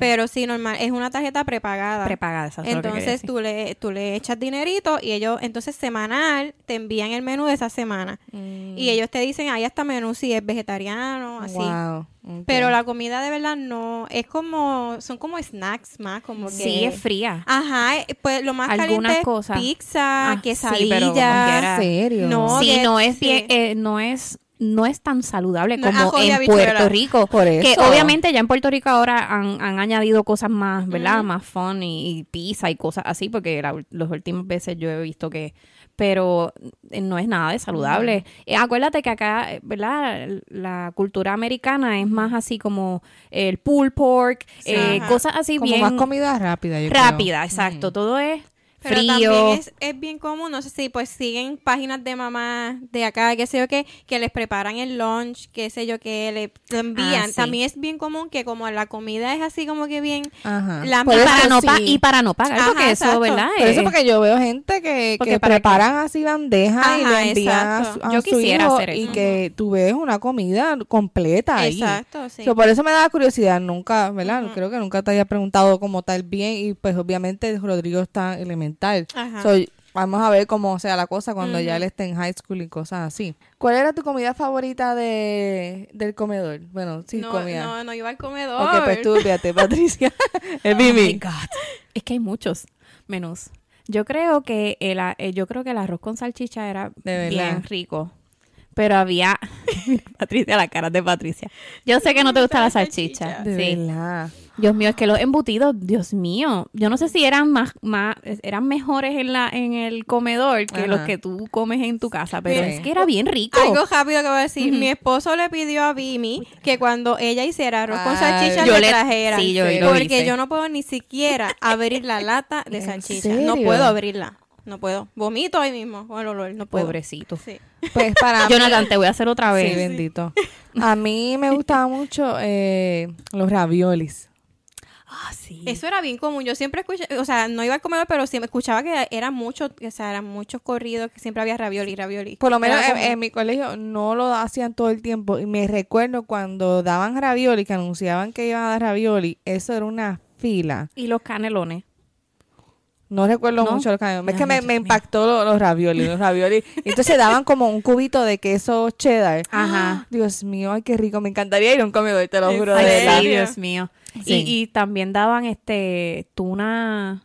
[SPEAKER 1] Pero sí, normal, es una tarjeta prepagada.
[SPEAKER 2] Prepagada, eso es lo que
[SPEAKER 1] Entonces tú le, tú le echas dinerito y ellos, entonces semanal, te envían el menú de esa semana.
[SPEAKER 3] Mm,
[SPEAKER 1] Y ellos te dicen, ahí hasta menú si es vegetariano, así.
[SPEAKER 3] Wow.
[SPEAKER 1] Pero la comida de verdad no, es como, son como snacks más, como que...
[SPEAKER 2] Sí, es fría.
[SPEAKER 1] Ajá, eh, pues lo más
[SPEAKER 2] Algunas
[SPEAKER 1] caliente
[SPEAKER 2] cosas.
[SPEAKER 1] es pizza,
[SPEAKER 2] Ah, sí, pero
[SPEAKER 1] quesadilla.
[SPEAKER 2] quiera.
[SPEAKER 3] ¿En serio?
[SPEAKER 1] No,
[SPEAKER 2] sí,
[SPEAKER 1] que-
[SPEAKER 2] no es
[SPEAKER 1] sí.
[SPEAKER 2] bien, eh, no es no es tan saludable como en. Puerto Rico.
[SPEAKER 3] Por
[SPEAKER 2] Que
[SPEAKER 3] eso.
[SPEAKER 2] obviamente ya en Puerto Rico ahora han, han añadido cosas más, ¿verdad? Más fun y, y pizza y cosas así, porque la, las últimas veces yo he visto que, pero eh, no es nada de saludable. Eh, acuérdate que acá, eh, ¿verdad? La cultura americana es más así como el pulled pork, eh, cosas así
[SPEAKER 3] Como
[SPEAKER 2] bien
[SPEAKER 3] más comida rápida, yo creo.
[SPEAKER 2] rápida, exacto. Todo es
[SPEAKER 1] Pero
[SPEAKER 2] frío.
[SPEAKER 1] también es, es bien común, no sé si pues siguen páginas de mamá de acá, qué sé yo qué, que les preparan el lunch, qué sé yo qué, le, lo envían.
[SPEAKER 2] Ah, sí.
[SPEAKER 1] También es bien común que como la comida es así como que bien...
[SPEAKER 3] Ajá.
[SPEAKER 1] La-
[SPEAKER 2] y, para
[SPEAKER 3] eso
[SPEAKER 2] no pa- y para no pagar,
[SPEAKER 1] Ajá,
[SPEAKER 2] porque eso,
[SPEAKER 1] exacto.
[SPEAKER 2] ¿verdad?
[SPEAKER 3] Por eso porque yo veo gente que,
[SPEAKER 2] Porque
[SPEAKER 3] que
[SPEAKER 2] qué.
[SPEAKER 3] preparan así bandejas y le envían a su, a
[SPEAKER 2] Yo
[SPEAKER 3] su
[SPEAKER 2] quisiera
[SPEAKER 3] hijo
[SPEAKER 2] hacer
[SPEAKER 3] y
[SPEAKER 2] eso.
[SPEAKER 3] que tú ves una comida completa ahí.
[SPEAKER 1] Exacto, sí.
[SPEAKER 3] So, por eso me daba curiosidad, nunca, ¿verdad? Creo que nunca te había preguntado como tal bien y pues obviamente Rodrigo está elemental.
[SPEAKER 1] Ajá.
[SPEAKER 3] So, vamos a ver cómo sea la cosa cuando ya
[SPEAKER 1] Ujú.
[SPEAKER 3] él esté en high school y cosas así. ¿Cuál era tu comida favorita de, del comedor? Bueno, sí,
[SPEAKER 1] no,
[SPEAKER 3] comida.
[SPEAKER 1] no, no iba al comedor.
[SPEAKER 3] ok, pues tú, fíjate, Patricia. el
[SPEAKER 2] Oh my
[SPEAKER 3] Mimi.
[SPEAKER 2] God. Es que hay muchos menús. Yo creo que el, a- eh, yo creo que el arroz con salchicha era bien rico. Pero había Patricia, la cara de Patricia. Yo sé que no te gusta la salchicha.
[SPEAKER 3] De
[SPEAKER 2] Sí.
[SPEAKER 3] verdad.
[SPEAKER 2] Dios mío, es que los embutidos, Dios mío, yo no sé si eran más, más eran mejores en la en el comedor que
[SPEAKER 3] Ajá.
[SPEAKER 2] los que tú comes en tu casa, pero
[SPEAKER 3] Sí.
[SPEAKER 2] es que era bien rico.
[SPEAKER 1] Algo rápido que voy a decir. Mi esposo le pidió a Vimi que cuando ella hiciera arroz con salchicha
[SPEAKER 2] Yo
[SPEAKER 1] le trajera.
[SPEAKER 2] sí, yo
[SPEAKER 3] Sí.
[SPEAKER 2] lo
[SPEAKER 1] porque
[SPEAKER 2] hice.
[SPEAKER 1] yo no puedo ni siquiera abrir la lata de
[SPEAKER 3] ¿En
[SPEAKER 1] salchicha. No puedo abrirla. No puedo. Vomito ahí mismo con el olor. No puedo.
[SPEAKER 2] Pobrecito.
[SPEAKER 1] Sí.
[SPEAKER 3] Pues para mí-
[SPEAKER 2] Jonathan, te voy a hacer otra
[SPEAKER 3] Sí,
[SPEAKER 2] vez.
[SPEAKER 3] bendito. A mí me gustaba mucho eh, los raviolis.
[SPEAKER 2] Ah, sí.
[SPEAKER 1] Eso era bien común. Yo siempre escuché, o sea, no iba al comedor, pero siempre escuchaba que eran muchos, o sea, eran muchos corridos, que siempre había ravioli, ravioli.
[SPEAKER 3] Por lo menos en, mi colegio no lo hacían todo el tiempo. Y me recuerdo cuando daban ravioli, que anunciaban que iban a dar ravioli, eso era una fila.
[SPEAKER 2] Y los canelones.
[SPEAKER 3] No recuerdo
[SPEAKER 2] ¿No?
[SPEAKER 3] mucho los canelones. Es que me, impactó lo- los ravioli, los ravioli. Entonces daban como un cubito de queso cheddar.
[SPEAKER 2] Ajá.
[SPEAKER 3] Dios mío, ay, qué rico. Me encantaría ir a un comedor, te lo
[SPEAKER 1] ¿En
[SPEAKER 3] juro. de
[SPEAKER 2] Ay,
[SPEAKER 3] verdad.
[SPEAKER 2] sí, Dios mío.
[SPEAKER 3] Sí.
[SPEAKER 2] Y, y también daban este tuna,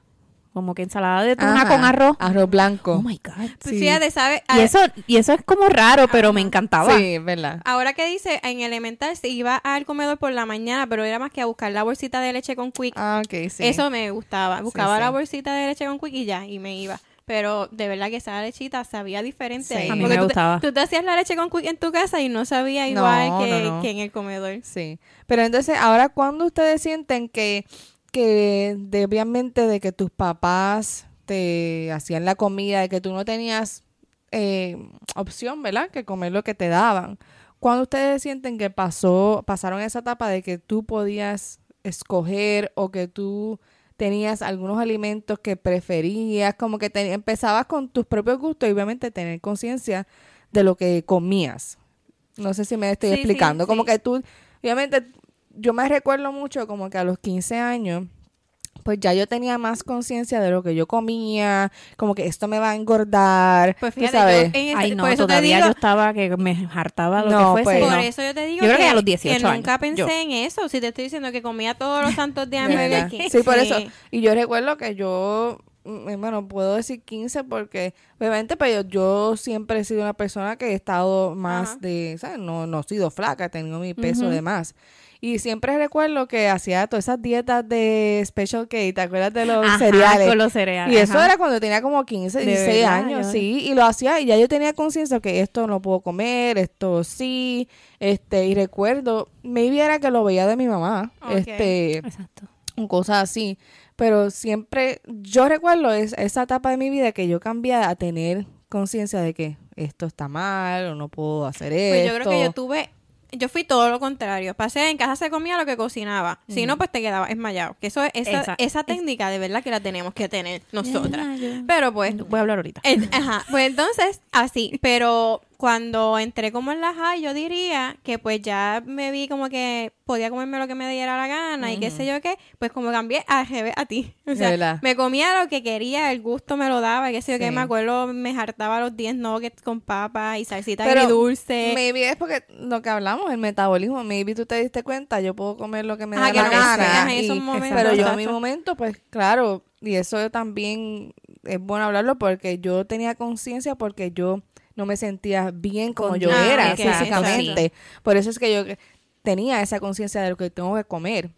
[SPEAKER 2] como que ensalada de tuna
[SPEAKER 3] Ajá,
[SPEAKER 2] con arroz.
[SPEAKER 3] Arroz blanco.
[SPEAKER 2] Oh my God.
[SPEAKER 1] Pues
[SPEAKER 3] sí.
[SPEAKER 1] fíjate, ¿sabes?
[SPEAKER 2] Y eso, y eso es como raro, pero me encantaba.
[SPEAKER 3] Sí, verdad.
[SPEAKER 1] Ahora que dice, en elemental se iba al comedor por la mañana, pero era más que a buscar la bolsita de leche con quick.
[SPEAKER 3] Ah, ok, sí.
[SPEAKER 1] Eso me gustaba. Buscaba
[SPEAKER 3] sí.
[SPEAKER 1] la bolsita de leche con quick y ya, y me iba. Pero de verdad que esa lechita sabía diferente.
[SPEAKER 3] Sí. A mí
[SPEAKER 1] Porque
[SPEAKER 2] me
[SPEAKER 1] tú te-
[SPEAKER 2] gustaba.
[SPEAKER 1] Tú te hacías la leche con quick en tu casa y no sabía igual
[SPEAKER 3] No,
[SPEAKER 1] que,
[SPEAKER 3] no, no.
[SPEAKER 1] que en el comedor.
[SPEAKER 3] Sí, pero entonces ahora cuando ustedes sienten que, que de- obviamente de que tus papás te hacían la comida, de que tú no tenías eh, opción, ¿verdad? Que comer lo que te daban. Cuando ustedes sienten que pasó, pasaron esa etapa de que tú podías escoger o que tú tenías algunos alimentos que preferías, como que te- empezabas con tus propios gustos y obviamente tener conciencia de lo que comías. No sé si me estoy
[SPEAKER 1] Sí, sí,
[SPEAKER 3] explicando. Como
[SPEAKER 1] sí.
[SPEAKER 3] que tú, obviamente, yo me recuerdo mucho como que a los 15 años, pues ya yo tenía más conciencia de lo que yo comía, como que esto me va a engordar,
[SPEAKER 1] Pues fíjate,
[SPEAKER 3] sabes.
[SPEAKER 1] yo en ese-
[SPEAKER 2] Ay, no,
[SPEAKER 1] por eso te
[SPEAKER 2] todavía
[SPEAKER 1] digo,
[SPEAKER 2] yo estaba que me hartaba lo
[SPEAKER 3] No,
[SPEAKER 2] que
[SPEAKER 3] pues,
[SPEAKER 2] fuese.
[SPEAKER 1] por
[SPEAKER 2] no.
[SPEAKER 1] eso yo te digo
[SPEAKER 2] Yo creo que a los 18
[SPEAKER 1] que nunca
[SPEAKER 2] años,
[SPEAKER 1] pensé
[SPEAKER 2] yo.
[SPEAKER 1] en eso. Si te estoy diciendo que comía todos los santos días en. King.
[SPEAKER 3] Sí, por eso. Y yo recuerdo que yo, mm, bueno, puedo decir 15 porque, obviamente, pero yo, yo siempre he sido una persona que he estado más
[SPEAKER 1] Ajá.
[SPEAKER 3] de, ¿sabes? No, no he sido flaca, he tenido mi peso
[SPEAKER 2] Ujú.
[SPEAKER 3] de más. Y siempre recuerdo que hacía todas esas dietas de Special K, ¿te acuerdas de los
[SPEAKER 2] Ajá,
[SPEAKER 3] cereales?
[SPEAKER 2] Con los cereales.
[SPEAKER 3] Y eso
[SPEAKER 2] ajá.
[SPEAKER 3] era cuando tenía como 15,
[SPEAKER 2] De
[SPEAKER 3] 16
[SPEAKER 2] verdad,
[SPEAKER 3] años, sí, y lo hacía y ya yo tenía conciencia que esto no puedo comer, esto sí, este, y recuerdo, maybe era que lo veía de mi mamá,
[SPEAKER 1] Ok.
[SPEAKER 3] este,
[SPEAKER 2] Exacto.
[SPEAKER 3] cosas así, pero siempre, yo recuerdo es, esa etapa de mi vida que yo cambié a tener conciencia de que esto está mal o no puedo hacer
[SPEAKER 1] Pues
[SPEAKER 3] esto.
[SPEAKER 1] yo creo que yo tuve yo fui todo lo contrario. Pasé en casa se comía lo que cocinaba. Si no, pues te quedaba esmayado. Que eso es, esa,
[SPEAKER 2] Esa-
[SPEAKER 1] esa técnica de verdad que la tenemos que tener nosotras. Pero pues,
[SPEAKER 2] Voy a hablar ahorita.
[SPEAKER 1] ajá, pues entonces, así, pero cuando entré como en la high, yo diría que pues ya me vi como que podía comerme lo que me diera la gana y qué sé yo qué, pues como cambié al revés a ti. O sea, me comía lo que quería, el gusto me lo daba, y qué sé yo qué,
[SPEAKER 3] Sí.
[SPEAKER 1] me acuerdo, me hartaba los 10 nuggets con papas y salsita
[SPEAKER 3] Pero
[SPEAKER 1] dulce.
[SPEAKER 3] Maybe es porque lo que hablamos, el metabolismo, maybe tú te diste cuenta, yo puedo comer lo que me
[SPEAKER 1] Ajá,
[SPEAKER 3] da
[SPEAKER 1] que
[SPEAKER 3] la
[SPEAKER 1] no
[SPEAKER 3] gana. y-
[SPEAKER 1] momentos,
[SPEAKER 3] pero yo en mi momento, pues claro, y eso también es bueno hablarlo porque yo tenía conciencia porque yo no me sentía bien como yo
[SPEAKER 1] Ah,
[SPEAKER 3] era físicamente. Por eso es que yo tenía esa conciencia de lo que tengo que comer.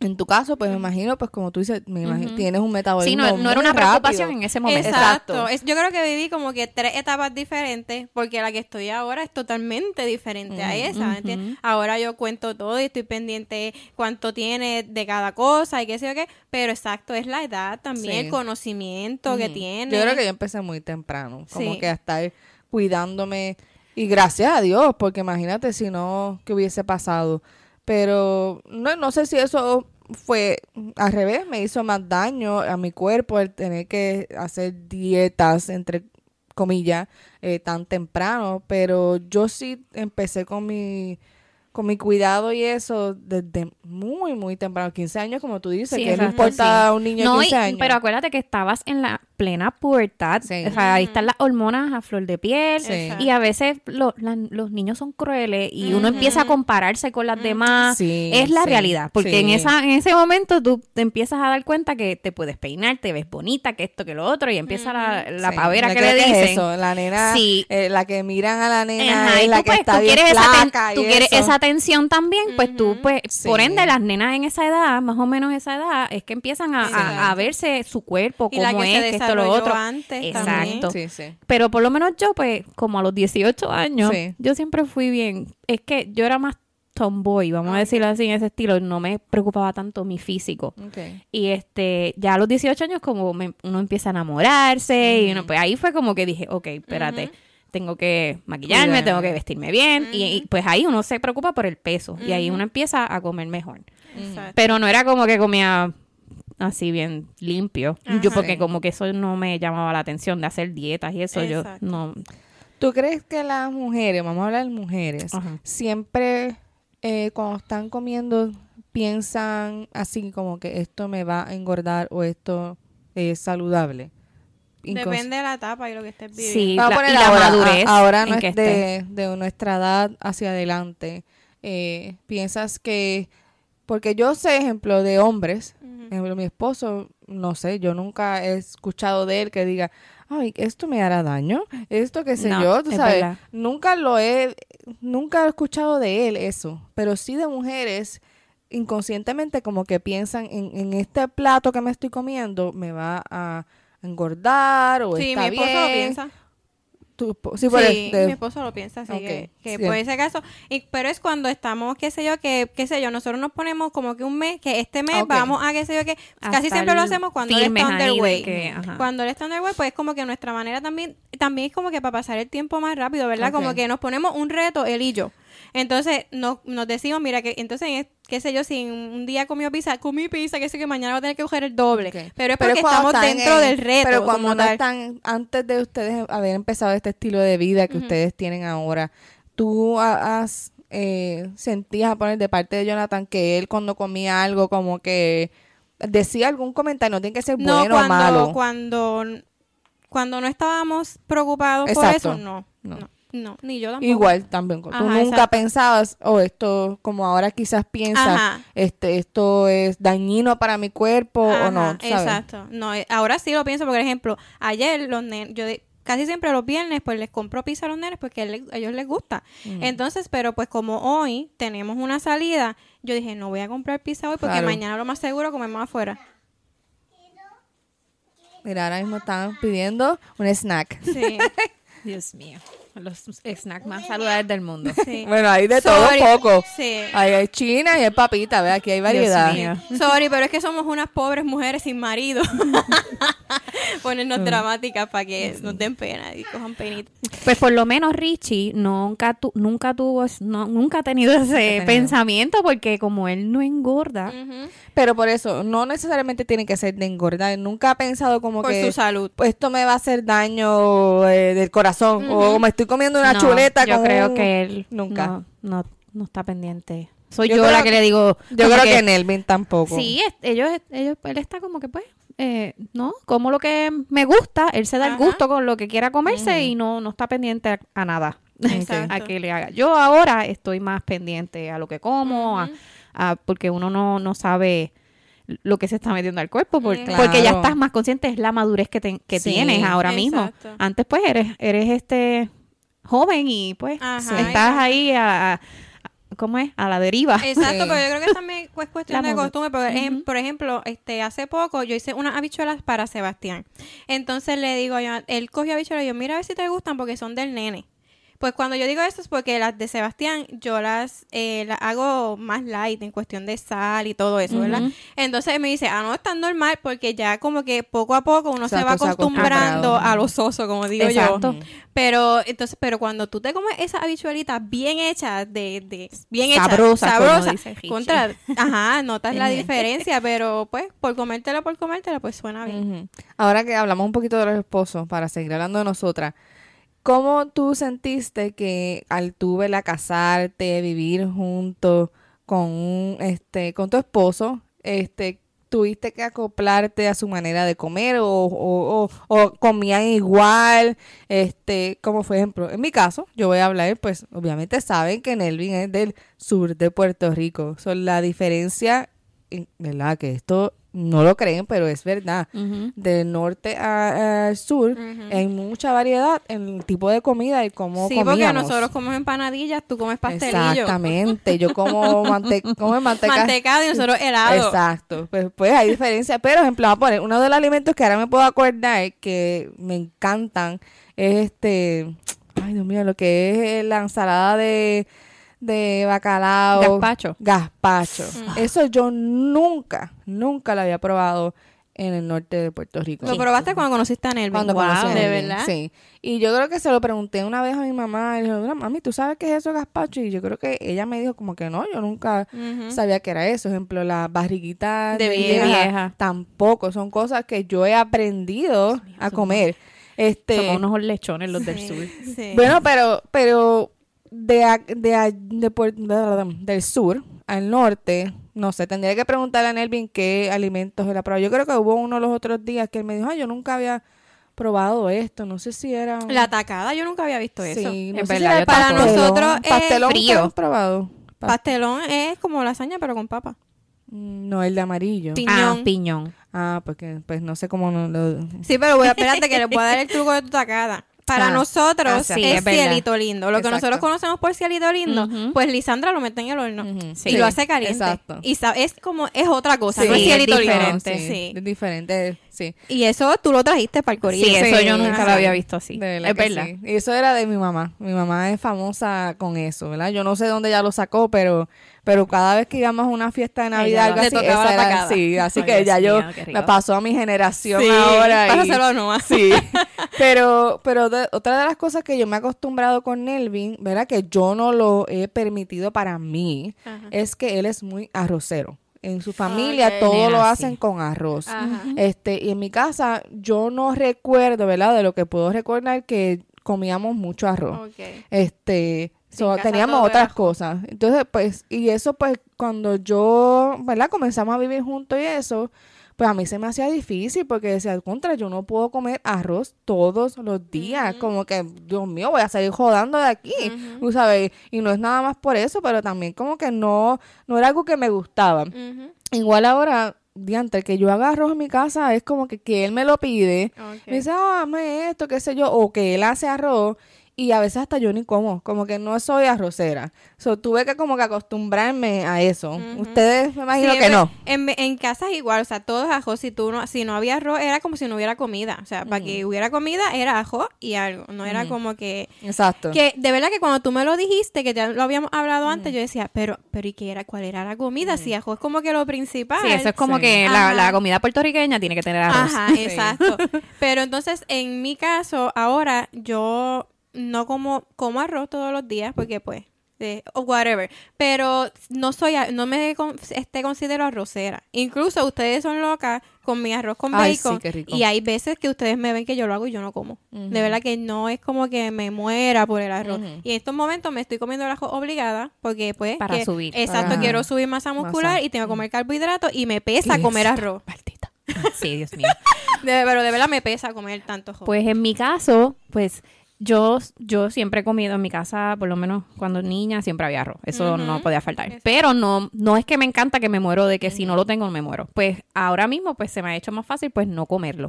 [SPEAKER 3] En tu caso, pues me imagino, pues como tú dices, me imagino, tienes un
[SPEAKER 2] Sí,
[SPEAKER 3] metabolismo
[SPEAKER 2] no, no era una preocupación
[SPEAKER 3] rápido.
[SPEAKER 2] en ese momento.
[SPEAKER 1] Exacto.
[SPEAKER 3] Exacto.
[SPEAKER 1] Es- yo creo que viví como que tres etapas diferentes, porque la que estoy ahora es totalmente diferente a esa. ¿entiendes? Ahora yo cuento todo y estoy pendiente cuánto tiene de cada cosa y qué sé yo qué, pero exacto, es la edad también,
[SPEAKER 3] Sí.
[SPEAKER 1] el conocimiento que tiene.
[SPEAKER 3] Yo creo que yo empecé muy temprano, como
[SPEAKER 1] Sí.
[SPEAKER 3] que a estar cuidándome. Y gracias a Dios, porque imagínate si no, ¿qué hubiese pasado? Pero no, no sé si eso fue al revés, me hizo más daño a mi cuerpo el tener que hacer dietas, entre comillas, eh, tan temprano. Pero yo sí empecé con mi con mi cuidado y eso desde muy, muy temprano, 15 años, como tú dices,
[SPEAKER 2] Sí,
[SPEAKER 3] que no importa
[SPEAKER 2] sí.
[SPEAKER 3] a un niño
[SPEAKER 2] No,
[SPEAKER 3] de
[SPEAKER 2] y-
[SPEAKER 3] 15 años.
[SPEAKER 2] pero acuérdate que estabas en la plena pubertad.
[SPEAKER 3] Sí.
[SPEAKER 2] O sea, ahí están las hormonas a flor de piel.
[SPEAKER 3] Sí.
[SPEAKER 2] Y a veces lo- la- los niños son crueles y uno empieza a compararse con las demás.
[SPEAKER 3] Sí,
[SPEAKER 2] es la
[SPEAKER 3] sí,
[SPEAKER 2] realidad. Porque en, esa, en ese momento tú te empiezas a dar cuenta que te puedes peinar, te ves bonita, que esto, que lo otro. Y empieza la, la
[SPEAKER 3] Sí,
[SPEAKER 2] pavera
[SPEAKER 3] yo
[SPEAKER 2] que le
[SPEAKER 3] es
[SPEAKER 2] dicen.
[SPEAKER 3] eso, la nena,
[SPEAKER 2] Sí.
[SPEAKER 3] eh, la que miran a la nena
[SPEAKER 2] Ajá,
[SPEAKER 3] es
[SPEAKER 2] y
[SPEAKER 3] la
[SPEAKER 2] tú,
[SPEAKER 3] que
[SPEAKER 2] pues,
[SPEAKER 3] está
[SPEAKER 2] tú
[SPEAKER 3] bien
[SPEAKER 2] quieres, esa, ten-
[SPEAKER 3] flaca y
[SPEAKER 2] tú quieres esa atención también, pues tú, pues,
[SPEAKER 3] Sí.
[SPEAKER 2] por ende, las nenas en esa edad, más o menos esa edad, es que empiezan a, a- a verse su cuerpo,
[SPEAKER 1] Y
[SPEAKER 2] cómo
[SPEAKER 1] la que se
[SPEAKER 2] es, que esto, lo otro.
[SPEAKER 1] antes
[SPEAKER 2] Exacto.
[SPEAKER 3] Sí, sí.
[SPEAKER 2] Pero por lo menos yo, pues, como a los 18 años,
[SPEAKER 3] Sí.
[SPEAKER 2] yo siempre fui bien. Es que yo era más tomboy, vamos a decirlo así, en ese estilo. No me preocupaba tanto mi físico.
[SPEAKER 3] Okay.
[SPEAKER 2] Y este, ya a los 18 años, como me- uno empieza a enamorarse, y uno, pues ahí fue como que dije, ok, espérate, tengo que maquillarme,
[SPEAKER 3] Cuidar.
[SPEAKER 2] tengo que vestirme bien. y, y, pues ahí uno se preocupa por el peso. Y ahí uno empieza a comer mejor.
[SPEAKER 1] Exacto.
[SPEAKER 2] Pero no era como que comía así bien limpio. Yo porque como que eso no me llamaba la atención de hacer dietas y eso.
[SPEAKER 1] Exacto.
[SPEAKER 2] Yo no.
[SPEAKER 3] ¿Tú crees que las mujeres, vamos a hablar de mujeres,
[SPEAKER 2] Ajá.
[SPEAKER 3] siempre eh, cuando están comiendo piensan así como que esto me va a engordar o esto es saludable?
[SPEAKER 1] Depende de la etapa y lo que estés viviendo.
[SPEAKER 2] Sí,
[SPEAKER 3] Vamos a
[SPEAKER 2] la-
[SPEAKER 3] poner
[SPEAKER 2] y la
[SPEAKER 3] ahora,
[SPEAKER 2] madurez
[SPEAKER 3] a- ahora
[SPEAKER 2] en
[SPEAKER 3] no
[SPEAKER 2] que
[SPEAKER 3] es de, de nuestra edad hacia adelante. eh, piensas que, porque yo sé ejemplo de hombres, ejemplo, mi esposo, no sé, yo nunca he escuchado de él que diga, ay, esto me hará daño, esto qué sé
[SPEAKER 2] No,
[SPEAKER 3] yo, tú
[SPEAKER 2] es
[SPEAKER 3] sabes,
[SPEAKER 2] verdad.
[SPEAKER 3] nunca lo he, nunca he escuchado de él eso, pero sí de mujeres inconscientemente como que piensan en, en este plato que me estoy comiendo me va a engordar o
[SPEAKER 1] Sí,
[SPEAKER 3] está
[SPEAKER 1] mi esposo
[SPEAKER 3] bien.
[SPEAKER 1] lo piensa.
[SPEAKER 3] Tu sí, por
[SPEAKER 1] Sí,
[SPEAKER 3] el- de-
[SPEAKER 1] mi esposo lo piensa, así que, que
[SPEAKER 3] sí.
[SPEAKER 1] puede ser caso. Y, pero es cuando estamos, qué sé yo, que, qué sé yo, nosotros nos ponemos como que un mes, que este mes vamos a qué sé yo, que casi siempre lo hacemos cuando él está underway.
[SPEAKER 2] que.
[SPEAKER 1] Cuando él está underway, pues es como que nuestra manera también, también es como que para pasar el tiempo más rápido, ¿verdad? Como que nos ponemos un reto, él y yo. Entonces nos, nos decimos, mira, que entonces, es- qué sé yo, si un, día comió pizza, comí pizza, que sé que mañana va a tener que coger el doble. Pero es porque estamos dentro
[SPEAKER 3] en-
[SPEAKER 1] del reto.
[SPEAKER 3] Pero cuando no están, antes de ustedes haber empezado este estilo de vida que ustedes tienen ahora, tú ha- has eh, sentías a poner de parte de Jonathan que él cuando comía algo como que decía algún comentario, no tiene que ser
[SPEAKER 1] No,
[SPEAKER 3] bueno
[SPEAKER 1] cuando,
[SPEAKER 3] o malo.
[SPEAKER 1] cuando, cuando no estábamos preocupados por eso, no,
[SPEAKER 3] No.
[SPEAKER 1] no, no, ni yo tampoco.
[SPEAKER 3] Igual también. Tú
[SPEAKER 1] Ajá,
[SPEAKER 3] nunca
[SPEAKER 1] exacto.
[SPEAKER 3] pensabas, o esto, como ahora quizás piensas,
[SPEAKER 1] Ajá.
[SPEAKER 3] este, esto es dañino para mi cuerpo o no, ¿tú.
[SPEAKER 1] Exacto. No, eh, ahora sí lo pienso, por ejemplo, ayer los nenes, yo de- casi siempre los viernes pues les compro pizza a los nenes porque a ellos les gusta.
[SPEAKER 3] Mm.
[SPEAKER 1] Entonces, pero pues como hoy tenemos una salida, yo dije, no voy a comprar pizza hoy porque
[SPEAKER 3] Claro.
[SPEAKER 1] mañana lo más seguro comemos afuera.
[SPEAKER 3] Mira, ahora mismo están pidiendo un snack.
[SPEAKER 1] Sí.
[SPEAKER 2] Dios mío. Los snacks más saludables del mundo.
[SPEAKER 1] sí.
[SPEAKER 3] Bueno, hay de
[SPEAKER 1] Sorry.
[SPEAKER 3] todo un poco.
[SPEAKER 1] Sí.
[SPEAKER 3] Ahí hay china y hay papita, ve, aquí hay variedad.
[SPEAKER 1] Sorry, pero es que somos unas pobres mujeres sin marido. ponernos dramáticas para que nos den pena y cojan penita.
[SPEAKER 2] Pues por lo menos Richie nunca, tu- nunca tuvo, no, nunca ha tenido ese
[SPEAKER 3] tenido.
[SPEAKER 2] pensamiento porque como él no engorda.
[SPEAKER 3] Pero por eso, no necesariamente tiene que ser de engordar. Nunca ha pensado como
[SPEAKER 1] Por
[SPEAKER 3] que
[SPEAKER 1] su salud.
[SPEAKER 3] pues, esto me va a hacer daño eh, del corazón o me estoy comiendo una
[SPEAKER 2] no,
[SPEAKER 3] chuleta
[SPEAKER 2] yo
[SPEAKER 3] con
[SPEAKER 2] creo
[SPEAKER 3] un-
[SPEAKER 2] que él
[SPEAKER 3] Nunca.
[SPEAKER 2] No, no, no está pendiente. Soy
[SPEAKER 3] Yo
[SPEAKER 2] yo,
[SPEAKER 3] creo
[SPEAKER 2] la que le digo.
[SPEAKER 3] Yo creo que, Nelvin tampoco.
[SPEAKER 2] Sí, es- ellos, ellos, él está como que pues, eh, no, como lo que me gusta, él se da el gusto con lo que quiera comerse y no, no está pendiente a, a nada.
[SPEAKER 1] Exacto.
[SPEAKER 2] a que le haga. Yo ahora estoy más pendiente a lo que como, a- a, porque uno no, no sabe lo que se está metiendo al cuerpo,
[SPEAKER 1] Mm.
[SPEAKER 2] porque ya estás más consciente, es la madurez que, te- que
[SPEAKER 3] Sí.
[SPEAKER 2] tienes ahora mismo. Antes pues eres, eres este joven y pues
[SPEAKER 1] Ajá,
[SPEAKER 2] estás ahí a, a- ¿cómo es? A la deriva.
[SPEAKER 1] Exacto,
[SPEAKER 3] Sí.
[SPEAKER 1] pero yo creo que también es cuestión
[SPEAKER 2] La
[SPEAKER 1] de costumbre. Porque, ejem-
[SPEAKER 2] Ujú.
[SPEAKER 1] por ejemplo, este hace poco yo hice unas habichuelas para Sebastián. Entonces le digo yo, él cogió habichuelas y yo, mira a ver si te gustan porque son del nene. Pues cuando yo digo eso es porque las de Sebastián yo las, eh, las hago más light en cuestión de sal y todo eso, ¿verdad? Entonces me dice, ah, no, están normal porque ya como que poco a poco uno se va
[SPEAKER 3] se
[SPEAKER 1] acostumbrando a los osos, como digo
[SPEAKER 2] Exacto.
[SPEAKER 1] yo. Pero entonces, pero cuando tú te comes esas habichuelitas bien hechas, de, de bien hechas,
[SPEAKER 2] Sabrosas, Richie.
[SPEAKER 1] contra, ajá, notas la diferencia, pero pues por comértela, por comértela, pues suena bien.
[SPEAKER 3] Ahora que hablamos un poquito de los esposos, para seguir hablando de nosotras, ¿cómo tú sentiste que al tú verla casarte, vivir junto con este, con tu esposo, este, tuviste que acoplarte a su manera de comer o, o, o, o comían igual, este, como fue ejemplo, en mi caso, yo voy a hablar, pues obviamente saben que Nelvin es del sur de Puerto Rico, son la diferencia, en- ¿verdad? Que esto no lo creen, pero es verdad del norte al sur hay mucha variedad en el tipo de comida y cómo
[SPEAKER 1] Sí, porque
[SPEAKER 3] comíamos.
[SPEAKER 1] nosotros comemos empanadillas, tú comes pastelillo.
[SPEAKER 3] Exactamente, yo como mante como manteca.
[SPEAKER 1] Mantecado y nosotros helado.
[SPEAKER 3] Exacto, pues, pues hay diferencia, pero ejemplo, voy a poner uno de los alimentos que ahora me puedo acordar que me encantan es este, ay Dios mío, lo que es la ensalada de de bacalao,
[SPEAKER 2] Gazpacho.
[SPEAKER 3] gazpacho. Eso yo nunca, nunca lo había probado en el norte de Puerto Rico.
[SPEAKER 1] Lo probaste cuando conociste a Nelvin.
[SPEAKER 3] Cuando
[SPEAKER 1] Wow,
[SPEAKER 3] conocí a
[SPEAKER 1] de verdad.
[SPEAKER 3] Sí. Y yo creo que se lo pregunté una vez a mi mamá. Y le dije, "Mira, mami, ¿tú sabes qué es eso gazpacho? Y yo creo que ella me dijo como que no, yo nunca sabía que era eso. Ejemplo, las barriguitas
[SPEAKER 1] De
[SPEAKER 3] de,
[SPEAKER 1] vieja.
[SPEAKER 3] vieja,
[SPEAKER 2] vieja.
[SPEAKER 3] Tampoco. Son cosas que yo he aprendido a comer. Este,
[SPEAKER 2] Somos unos lechones los del sur.
[SPEAKER 1] Sí.
[SPEAKER 3] bueno, pero, pero de, a- de, a- de del sur al norte, no sé, tendría que preguntarle a Nelvin qué alimentos él ha probado. Yo creo que hubo uno los otros días que él me dijo, ay, yo nunca había probado esto, no sé si era...
[SPEAKER 1] La tacada, yo nunca había visto eso.
[SPEAKER 3] Sí, no
[SPEAKER 2] Es
[SPEAKER 3] sé si
[SPEAKER 2] verdad,
[SPEAKER 3] era
[SPEAKER 1] Para nosotros es
[SPEAKER 3] pastelón
[SPEAKER 2] frío.
[SPEAKER 1] Pastelón es como lasaña, pero con papa.
[SPEAKER 3] Mm, No, el de amarillo.
[SPEAKER 1] Pi-
[SPEAKER 2] Ah,
[SPEAKER 1] Piñón.
[SPEAKER 2] piñón.
[SPEAKER 3] Ah, porque pues no sé cómo no lo...
[SPEAKER 1] Sí, pero voy a espérate que les voy a dar el truco de tu tacada. Para
[SPEAKER 3] Ah,
[SPEAKER 1] nosotros
[SPEAKER 3] ah, sí,
[SPEAKER 1] es,
[SPEAKER 2] es
[SPEAKER 1] cielito lindo. Lo que nosotros conocemos por cielito lindo, pues Lisandra lo mete en el horno y
[SPEAKER 3] sí,
[SPEAKER 1] lo hace caliente.
[SPEAKER 3] Exacto.
[SPEAKER 1] Y es como, es otra cosa,
[SPEAKER 3] Sí,
[SPEAKER 1] no es
[SPEAKER 2] es
[SPEAKER 1] cielito lindo.
[SPEAKER 2] diferente.
[SPEAKER 1] Sí.
[SPEAKER 3] Es diferente, sí.
[SPEAKER 1] Y eso tú lo trajiste para el corillo.
[SPEAKER 2] Sí, eso
[SPEAKER 3] Sí,
[SPEAKER 2] yo nunca lo había visto así.
[SPEAKER 3] De verdad
[SPEAKER 2] es
[SPEAKER 3] que
[SPEAKER 2] verdad.
[SPEAKER 3] sí. Y eso era de mi mamá. Mi mamá es famosa con eso, ¿verdad? Yo no sé dónde ella lo sacó, pero pero cada vez que íbamos a una fiesta de Navidad, algo así, esa era- sí, así
[SPEAKER 2] Ay,
[SPEAKER 3] que
[SPEAKER 2] Dios
[SPEAKER 3] ya yo
[SPEAKER 2] mío,
[SPEAKER 3] me pasó a mi generación
[SPEAKER 1] Sí,
[SPEAKER 3] ahora. y-
[SPEAKER 1] pásaselo a Noah.
[SPEAKER 3] Sí, pero, pero de- otra de las cosas que yo me he acostumbrado con Nelvin, ¿verdad? Que yo no lo he permitido para mí,
[SPEAKER 1] Ajá.
[SPEAKER 3] es que él es muy arrocero. En su familia todo lo hacen
[SPEAKER 2] sí.
[SPEAKER 3] con arroz.
[SPEAKER 1] Ajá.
[SPEAKER 3] Este, y en mi casa yo no recuerdo, ¿verdad? De lo que puedo recordar que comíamos mucho arroz. Este, so, teníamos otras cosas. Entonces, pues, y eso pues cuando yo, ¿verdad? Comenzamos a vivir juntos y eso, pues a mí se me hacía difícil porque decía, contra, yo no puedo comer arroz todos los días. Como que, Dios mío, voy a salir jodando de aquí, tú sabes. Y no es nada más por eso, pero también como que no, no era algo que me gustaba. Igual ahora, diante, que yo haga arroz en mi casa es como que, que él me lo pide. Me dice, ah, hazme esto, qué sé yo, o que él hace arroz y a veces hasta yo ni como, como que no soy arrocera. So, tuve que como que acostumbrarme a eso. Ustedes me imagino
[SPEAKER 1] Sí,
[SPEAKER 3] que
[SPEAKER 1] en-
[SPEAKER 3] no.
[SPEAKER 1] En, en casa es igual, o sea, todo es ajo. Si tú no, si no había arroz, era como si no hubiera comida. O sea, para que hubiera comida era ajo y algo. No era como que...
[SPEAKER 3] Exacto.
[SPEAKER 1] Que de verdad que cuando tú me lo dijiste, que ya lo habíamos hablado antes, yo decía, pero, pero ¿y qué era? ¿Cuál era la comida? Si ajo es como que lo principal.
[SPEAKER 2] Sí, eso es como
[SPEAKER 3] Sí.
[SPEAKER 2] que la, la comida puertorriqueña tiene que tener arroz.
[SPEAKER 1] Ajá, exacto. Pero entonces, en mi caso, ahora yo no como, como arroz todos los días porque pues, eh, o whatever. Pero no soy, no me con- este, considero arrocera. Incluso ustedes son locas con mi arroz con
[SPEAKER 3] Ay, sí,
[SPEAKER 1] bacon.
[SPEAKER 3] qué rico.
[SPEAKER 1] Y hay veces que ustedes me ven que yo lo hago y yo no como. De verdad que no es como que me muera por el arroz. Y en estos momentos me estoy comiendo el ajo obligada porque pues...
[SPEAKER 2] Para
[SPEAKER 1] que-
[SPEAKER 2] subir.
[SPEAKER 1] Exacto,
[SPEAKER 3] Para-
[SPEAKER 1] quiero subir masa muscular
[SPEAKER 3] Masa.
[SPEAKER 1] y tengo que comer carbohidratos y me pesa comer arroz.
[SPEAKER 3] Maldita.
[SPEAKER 2] Sí, Dios mío.
[SPEAKER 1] De- pero de verdad me pesa comer tanto arroz.
[SPEAKER 2] Pues en mi caso, pues yo, yo siempre he comido en mi casa, por lo menos cuando niña, siempre había arroz. Eso no podía faltar.
[SPEAKER 1] Exacto.
[SPEAKER 2] Pero no, no es que me encanta que me muero de que si no lo tengo me muero. Pues ahora mismo pues se me ha hecho más fácil pues no comerlo.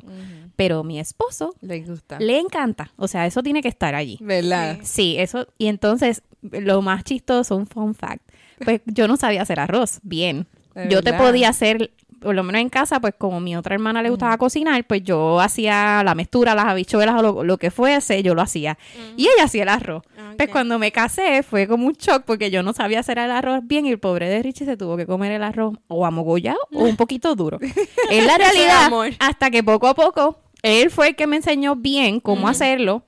[SPEAKER 2] Pero mi esposo
[SPEAKER 3] Le gusta.
[SPEAKER 2] le encanta. O sea, eso tiene que estar allí.
[SPEAKER 3] ¿Verdad?
[SPEAKER 2] Sí, eso. Y entonces, lo más chistoso, un fun fact. Pues yo no sabía hacer arroz bien. Yo te podía hacer, por lo menos en casa, pues como mi otra hermana le gustaba cocinar, pues yo hacía la mezcla, las habichuelas o lo, lo que fuese, yo lo hacía. Y ella hacía el arroz. Pues
[SPEAKER 1] Ok.
[SPEAKER 2] cuando me casé fue como un shock porque yo no sabía hacer el arroz bien y el pobre de Richie se tuvo que comer el arroz o amogollado o un poquito duro. es la realidad. Hasta que poco a poco él fue el que me enseñó bien cómo hacerlo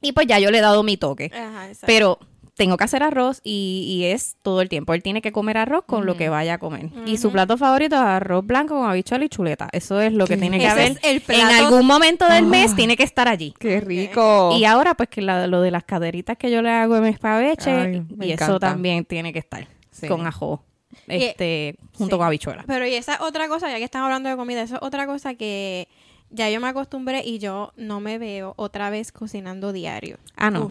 [SPEAKER 2] y pues ya yo le he dado mi toque.
[SPEAKER 1] Ajá, exacto.
[SPEAKER 2] Pero tengo que hacer arroz y, y es todo el tiempo. Él tiene que comer arroz con lo que vaya a comer. Y su plato favorito es arroz blanco con habichuela y chuleta. Eso es lo que tiene que
[SPEAKER 1] es el
[SPEAKER 2] En
[SPEAKER 1] plato-
[SPEAKER 2] algún momento del mes tiene que estar allí.
[SPEAKER 3] Qué rico.
[SPEAKER 2] Y ahora, pues, que la- lo de las caderitas que yo le hago en escabeche,
[SPEAKER 3] Ay, me
[SPEAKER 2] y eso también tiene que estar
[SPEAKER 3] Sí.
[SPEAKER 2] con ajo,
[SPEAKER 1] Y-
[SPEAKER 2] este, junto
[SPEAKER 1] sí.
[SPEAKER 2] con habichuela.
[SPEAKER 1] Pero y esa otra cosa, ya que están hablando de comida, eso es otra cosa que ya yo me acostumbré y yo no me veo otra vez cocinando diario.
[SPEAKER 2] Ah, no.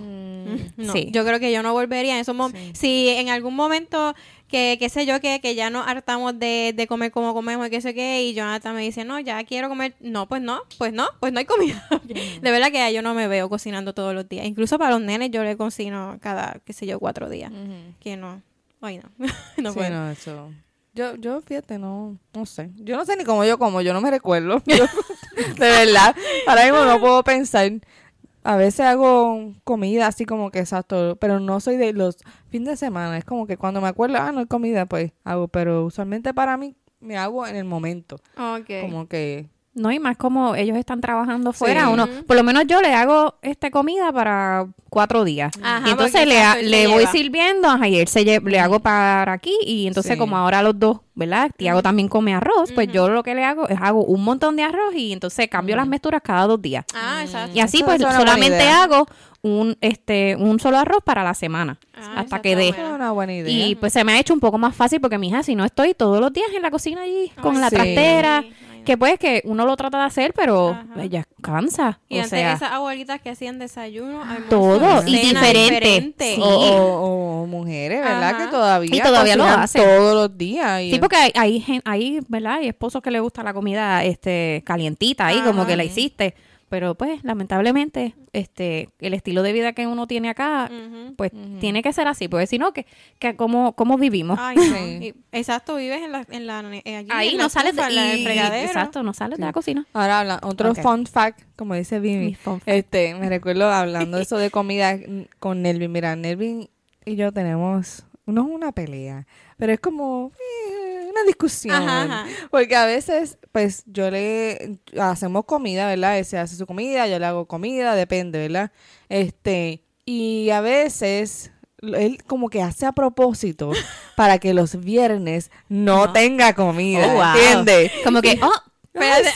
[SPEAKER 1] No,
[SPEAKER 2] Sí.
[SPEAKER 1] yo creo que yo no volvería en esos momentos. Si en algún momento que, qué sé yo, que, que ya nos hartamos de, de comer como comemos y qué sé qué, y Jonathan me dice, no, ya quiero comer, no, pues no, pues no, pues no hay comida. de verdad que ya yo no me veo cocinando todos los días. Incluso para los nenes yo le cocino cada, qué sé yo, cuatro días. Que no, hoy no, no
[SPEAKER 3] Sí,
[SPEAKER 1] puedo.
[SPEAKER 3] no, eso. Yo, yo, fíjate, no, no sé. Yo no sé ni cómo yo como, yo no me recuerdo. De verdad, ahora mismo no puedo pensar. A veces hago comida así como que exacto, pero no soy de los fines de semana. Es como que cuando me acuerdo, ah, no hay comida, pues hago. Pero usualmente para mí me hago en el momento. Como que
[SPEAKER 2] No, y más como ellos están trabajando fuera,
[SPEAKER 3] Sí.
[SPEAKER 2] uno, por lo menos yo le hago este comida para cuatro días.
[SPEAKER 1] Ajá,
[SPEAKER 2] y entonces le, a- le
[SPEAKER 1] se
[SPEAKER 2] voy sirviendo, ajá, y él se lle- le hago para aquí, y entonces
[SPEAKER 3] Sí.
[SPEAKER 2] como ahora los dos, ¿verdad? Tiago también come arroz, pues yo lo que le hago es hago un montón de arroz y entonces cambio las mezclas cada dos días.
[SPEAKER 1] Ah, exacto.
[SPEAKER 2] Y así
[SPEAKER 3] Eso
[SPEAKER 2] pues solamente hago un este un solo arroz para la semana
[SPEAKER 1] Ah,
[SPEAKER 2] hasta que dé.
[SPEAKER 3] una buena idea.
[SPEAKER 2] Y pues se me ha hecho un poco más fácil porque mi hija, si no estoy todos los días en la cocina allí con
[SPEAKER 1] Ay,
[SPEAKER 2] la
[SPEAKER 3] sí.
[SPEAKER 2] trastera. Que pues que uno lo trata de hacer, pero
[SPEAKER 1] Ajá.
[SPEAKER 2] ella cansa.
[SPEAKER 1] Y
[SPEAKER 2] o
[SPEAKER 1] antes
[SPEAKER 2] sea,
[SPEAKER 1] esas abuelitas que hacían desayuno, almuerzo,
[SPEAKER 2] Todo, y
[SPEAKER 1] cena,
[SPEAKER 2] diferente. Sí.
[SPEAKER 3] o, o- o mujeres, ¿verdad?
[SPEAKER 1] Ajá.
[SPEAKER 3] Que todavía,
[SPEAKER 2] Y todavía lo hacen.
[SPEAKER 3] todos los días. Y
[SPEAKER 2] Sí, porque hay, hay, hay, ¿verdad? Hay esposos que le gusta la comida este calientita ahí, como que la hiciste. Pero pues, lamentablemente, este, el estilo de vida que uno tiene acá, pues tiene que ser así, porque si no, que, que cómo, cómo vivimos.
[SPEAKER 1] Ay, no.
[SPEAKER 3] Sí.
[SPEAKER 1] Y- exacto, vives en la, en la, eh, aquí,
[SPEAKER 2] ahí
[SPEAKER 1] en la
[SPEAKER 2] no sales de,
[SPEAKER 1] la-
[SPEAKER 2] y-. Exacto, no sales de la cocina.
[SPEAKER 3] Ahora habla, otro fun fact, como dice Vivi. Este, me recuerdo hablando de eso de comida con Nelvin. Mira, Nelvin y yo tenemos, no es una pelea, pero es como eh, una discusión.
[SPEAKER 1] Ajá, ajá.
[SPEAKER 3] Porque a veces, pues, yo le hacemos comida, ¿verdad? Él se hace su comida, yo le hago comida, depende, ¿verdad? Este, y a veces él como que hace a propósito para que los viernes no, tenga comida,
[SPEAKER 2] Oh, wow.
[SPEAKER 3] ¿entiendes?
[SPEAKER 2] Como que, oh,
[SPEAKER 1] Espérate,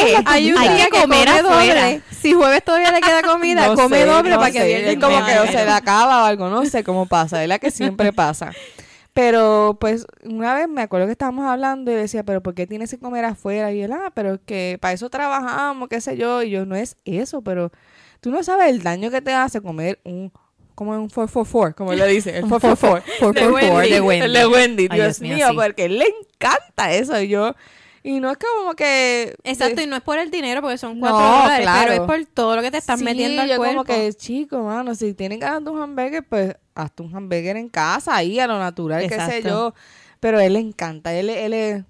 [SPEAKER 3] la
[SPEAKER 1] Hay un día
[SPEAKER 2] que
[SPEAKER 1] que
[SPEAKER 2] comer
[SPEAKER 1] come
[SPEAKER 2] afuera.
[SPEAKER 1] doble. Si jueves todavía le queda comida,
[SPEAKER 3] No
[SPEAKER 1] come
[SPEAKER 3] sé,
[SPEAKER 1] doble
[SPEAKER 3] no
[SPEAKER 1] para que
[SPEAKER 3] sé,
[SPEAKER 1] viernes
[SPEAKER 3] es como que o se le acaba o algo, no sé cómo pasa, ¿verdad? Que siempre pasa. Pero pues una vez me acuerdo que estábamos hablando y decía, pero ¿por qué tienes que comer afuera? Y él, ah, pero es que para eso trabajamos, qué sé yo. Y yo, no es eso, pero tú no sabes el daño que te hace comer un, como un 444, como él le dice, el 444.
[SPEAKER 2] por
[SPEAKER 1] De
[SPEAKER 2] favor,
[SPEAKER 1] Wendy.
[SPEAKER 2] de Wendy.
[SPEAKER 3] El de Wendy,
[SPEAKER 2] Ay,
[SPEAKER 3] Dios,
[SPEAKER 2] mío,
[SPEAKER 3] mío,
[SPEAKER 2] sí.
[SPEAKER 3] porque le encanta eso. Y yo, Y no es como que...
[SPEAKER 1] Exacto, y no es por el dinero, porque son
[SPEAKER 3] No,
[SPEAKER 1] cuatro dólares,
[SPEAKER 3] claro.
[SPEAKER 1] pero es por todo lo que te estás
[SPEAKER 3] Sí,
[SPEAKER 1] metiendo al
[SPEAKER 3] yo
[SPEAKER 1] cuerpo.
[SPEAKER 3] como que, chico, mano, si tienen ganas de un hamburger, pues hazte un hamburger en casa, ahí a lo natural, qué sé
[SPEAKER 2] Exacto.
[SPEAKER 3] yo. Pero él le encanta, él, él es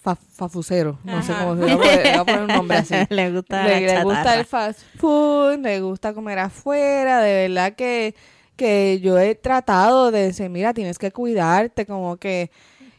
[SPEAKER 3] fa- fafucero, no sé cómo se le voy a poner- le voy a poner un nombre así.
[SPEAKER 2] le gusta
[SPEAKER 3] le, gusta el fast food, le gusta comer afuera, de verdad que, que yo he tratado de decir, mira, tienes que cuidarte, como que,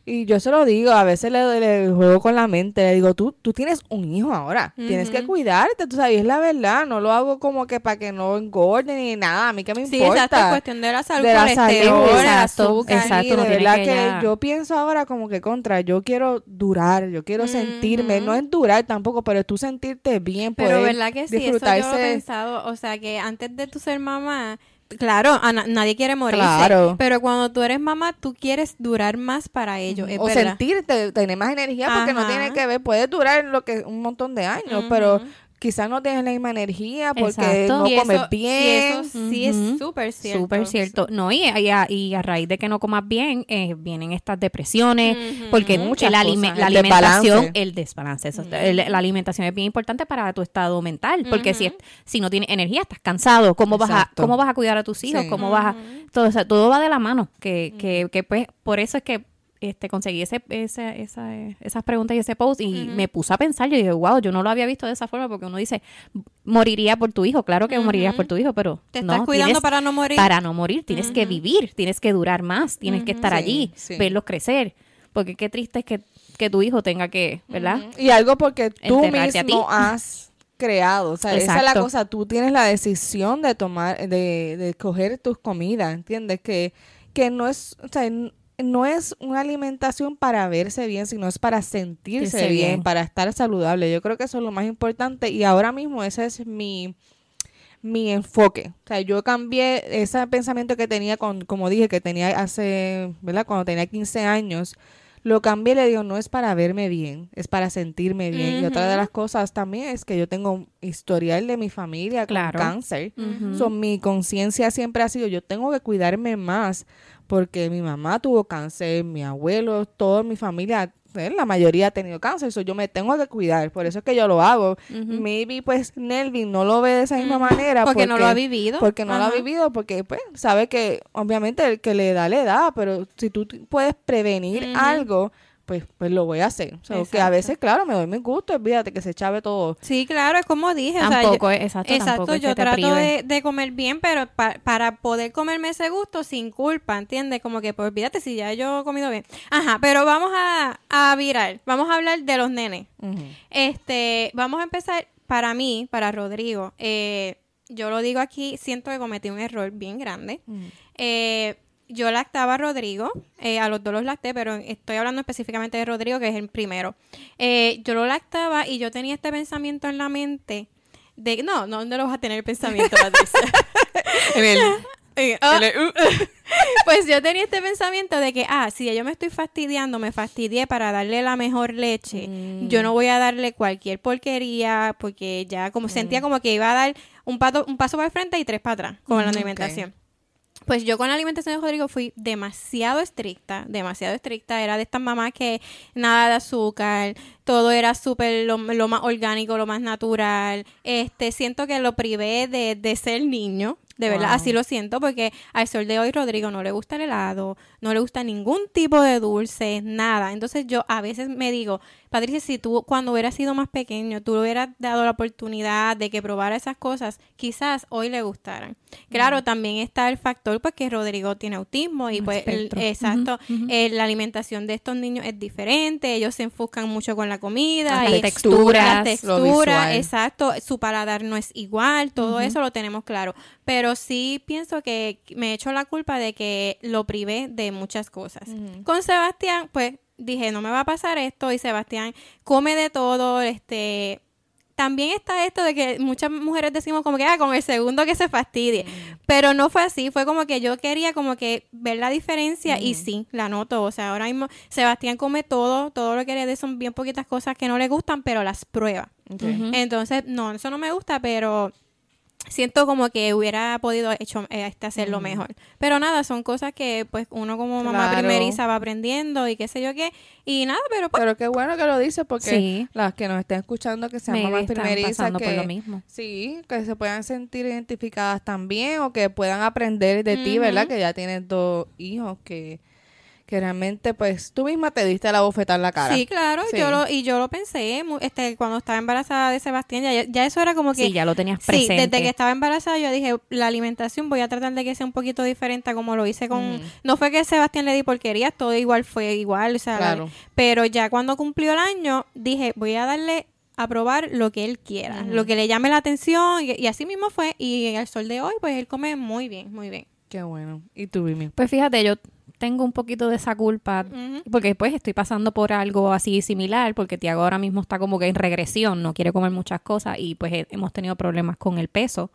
[SPEAKER 3] y yo se lo digo, a veces le, le juego con la mente, le digo, tú, tú tienes un hijo ahora, tienes que cuidarte, tú sabes, es la verdad, no lo hago como que para que no engorde ni nada, a mí que me
[SPEAKER 1] Sí,
[SPEAKER 3] importa.
[SPEAKER 1] exacto, es cuestión de la salud,
[SPEAKER 3] de la
[SPEAKER 1] colesterol,
[SPEAKER 3] salud,
[SPEAKER 2] exacto,
[SPEAKER 1] azúcar.
[SPEAKER 2] exacto.
[SPEAKER 3] Sí,
[SPEAKER 2] no
[SPEAKER 3] de verdad
[SPEAKER 2] que
[SPEAKER 3] yo pienso ahora como que contra, yo quiero durar, yo quiero sentirme, no es durar tampoco, pero tú sentirte bien,
[SPEAKER 1] Pero
[SPEAKER 3] poder
[SPEAKER 1] verdad que sí, eso yo lo he pensado, o sea que antes de tu ser mamá, claro, a na- nadie quiere morirse,
[SPEAKER 3] Claro.
[SPEAKER 1] pero cuando tú eres mamá, tú quieres durar más para ello, es
[SPEAKER 3] o
[SPEAKER 1] verdad.
[SPEAKER 3] sentirte, tener más energía, porque no tiene que ver, puede durar lo que un montón de años, pero quizás no tienes la misma energía porque
[SPEAKER 2] Exacto.
[SPEAKER 3] no
[SPEAKER 1] Y
[SPEAKER 3] comes
[SPEAKER 1] eso-
[SPEAKER 3] bien.
[SPEAKER 1] Y eso sí es súper cierto.
[SPEAKER 2] Súper cierto. No, y, y a, y a raíz de que no comas bien, eh, vienen estas depresiones, porque
[SPEAKER 3] Muchas
[SPEAKER 2] el alime-
[SPEAKER 3] cosas,
[SPEAKER 2] la
[SPEAKER 3] el
[SPEAKER 2] alimentación,
[SPEAKER 3] desbalance.
[SPEAKER 2] el desbalance, eso, el- la alimentación es bien importante para tu estado mental, porque si, es- si no tienes energía, estás cansado, ¿cómo vas a, cómo vas a cuidar a tus hijos?
[SPEAKER 3] Sí.
[SPEAKER 2] ¿Cómo vas a, todo, o sea, todo va de la mano, que, que, que pues, por eso es que este, conseguí ese, ese, esa, esas preguntas y ese post y me puse a pensar, yo dije, wow, yo no lo había visto de esa forma porque uno dice, moriría por tu hijo, claro que morirías por tu hijo, pero
[SPEAKER 1] Te estás
[SPEAKER 2] no,
[SPEAKER 1] cuidando
[SPEAKER 2] tienes-
[SPEAKER 1] para no morir.
[SPEAKER 2] para no morir, tienes que vivir, tienes que durar más, tienes que estar
[SPEAKER 3] Sí,
[SPEAKER 2] allí,
[SPEAKER 3] sí.
[SPEAKER 2] verlos crecer, porque qué triste es que, que tu hijo tenga que, ¿verdad?
[SPEAKER 3] Y algo porque tú
[SPEAKER 2] Enterrarte
[SPEAKER 3] mismo has creado. O sea, esa es la cosa. Tú tienes la decisión de tomar, de, de escoger tus comidas, ¿entiendes? Que, que no es, o sea, no es una alimentación para verse bien, sino es para sentirse bien,
[SPEAKER 2] bien.
[SPEAKER 3] para estar saludable. Yo creo que eso es lo más importante y ahora mismo ese es mi mi enfoque. O sea, yo cambié ese pensamiento que tenía con, como dije, que tenía hace, ¿verdad? Cuando tenía 15 años, lo cambié y le digo, no es para verme bien, es para sentirme bien. Y otra de las cosas también es que yo tengo un historial de mi familia
[SPEAKER 2] Claro.
[SPEAKER 3] con cáncer. So, mi conciencia siempre ha sido, yo tengo que cuidarme más porque mi mamá tuvo cáncer, mi abuelo, toda mi familia, eh, la mayoría ha tenido cáncer, so, yo me tengo que cuidar, por eso es que yo lo hago. Maybe pues Nelvin no lo ve de esa misma manera.
[SPEAKER 1] Porque no lo ha vivido.
[SPEAKER 3] Porque no lo ha vivido, porque pues sabe que obviamente el que le da, le da, pero si tú puedes prevenir algo, pues pues lo voy a hacer. O sea, que a veces, claro, me doy mi gusto, olvídate que se chave todo.
[SPEAKER 1] Sí, claro, es como dije. o sea,
[SPEAKER 2] Tampoco
[SPEAKER 1] yo-
[SPEAKER 2] exacto,
[SPEAKER 1] exacto,
[SPEAKER 2] tampoco
[SPEAKER 1] yo trato de, de comer bien, pero pa- para poder comerme ese gusto sin culpa, ¿entiendes? Como que, pues olvídate si ya yo he comido bien. Ajá, pero vamos a, a virar. Vamos a hablar de los nenes. Este, vamos a empezar para mí, para Rodrigo. Eh, yo lo digo aquí, siento que cometí un error bien grande. Eh, yo lactaba a Rodrigo, eh, a los dos los lacté, pero estoy hablando específicamente de Rodrigo, que es el primero. Eh, yo lo lactaba y yo tenía este pensamiento en la mente de... No, no, no lo vas a tener el pensamiento, Patricia.
[SPEAKER 3] En el,
[SPEAKER 1] ah. pues yo tenía este pensamiento de que, ah, si yo me estoy fastidiando, me fastidié para darle la mejor leche, yo no voy a darle cualquier porquería, porque ya como sentía como que iba a dar un, pato, un paso para el frente y tres para atrás con la
[SPEAKER 3] Mm,
[SPEAKER 1] alimentación. Pues yo con la alimentación de Rodrigo fui demasiado estricta, demasiado estricta. Era de estas mamás que nada de azúcar, todo era súper lo, lo más orgánico, lo más natural. Este, siento que lo privé de, de ser niño, de verdad,
[SPEAKER 3] Wow.
[SPEAKER 1] así lo siento, porque al sol de hoy Rodrigo no le gusta el helado, no le gusta ningún tipo de dulce, nada. Entonces yo a veces me digo, Patricia, si tú cuando hubieras sido más pequeño, tú le hubieras dado la oportunidad de que probara esas cosas, quizás hoy le gustaran. Claro, también está el factor pues que Rodrigo tiene autismo y
[SPEAKER 2] Un
[SPEAKER 1] pues el- exacto, eh, la alimentación de estos niños es diferente, ellos se enfocan mucho con la comida
[SPEAKER 2] Las
[SPEAKER 1] y
[SPEAKER 2] texturas,
[SPEAKER 1] texturas, exacto, su paladar no es igual, todo eso lo tenemos claro, pero sí pienso que me echo la culpa de que lo privé de muchas cosas. Con Sebastián, pues dije, no me va a pasar esto y Sebastián come de todo, este también está esto de que muchas mujeres decimos como que ah, con el segundo que se fastidie, pero no fue así, fue como que yo quería como que ver la diferencia y sí, la noto, o sea, ahora mismo Sebastián come todo, todo lo que le dé son bien poquitas cosas que no le gustan, pero las prueba. Entonces, no, eso no me gusta, pero siento como que hubiera podido hecho eh, este hacerlo mejor. Pero nada, son cosas que pues uno como mamá
[SPEAKER 3] Claro.
[SPEAKER 1] primeriza va aprendiendo y qué sé yo qué. Y nada, pero pues
[SPEAKER 3] Pero qué bueno que lo dices porque
[SPEAKER 2] Sí.
[SPEAKER 3] las que nos estén escuchando que sean mamás primerizas
[SPEAKER 2] por
[SPEAKER 3] que
[SPEAKER 2] lo mismo.
[SPEAKER 3] sí, que se puedan sentir identificadas también o que puedan aprender de ti, ¿verdad? Que ya tienes dos hijos que que realmente pues tú misma te diste la bofetada en la cara.
[SPEAKER 1] sí, claro,
[SPEAKER 3] Sí.
[SPEAKER 1] yo lo y yo lo pensé este cuando estaba embarazada de Sebastián, ya, ya eso era como que
[SPEAKER 2] Sí, ya lo tenías
[SPEAKER 1] Sí,
[SPEAKER 2] presente.
[SPEAKER 1] desde que estaba embarazada yo dije, la alimentación voy a tratar de que sea un poquito diferente a como lo hice con... No fue que Sebastián le di porquerías, todo igual fue igual, o sea, la-
[SPEAKER 3] Claro.
[SPEAKER 1] pero ya cuando cumplió el año, dije, voy a darle a probar lo que él quiera, lo que le llame la atención, y, y así mismo fue, y al sol de hoy, pues él come muy bien, muy bien.
[SPEAKER 3] Qué bueno. ¿Y tú, Vimi?
[SPEAKER 2] Pues fíjate, yo tengo un poquito de esa culpa porque después estoy pasando por algo así similar porque Tiago ahora mismo está como que en regresión, no quiere comer muchas cosas y pues he- hemos tenido problemas con el peso.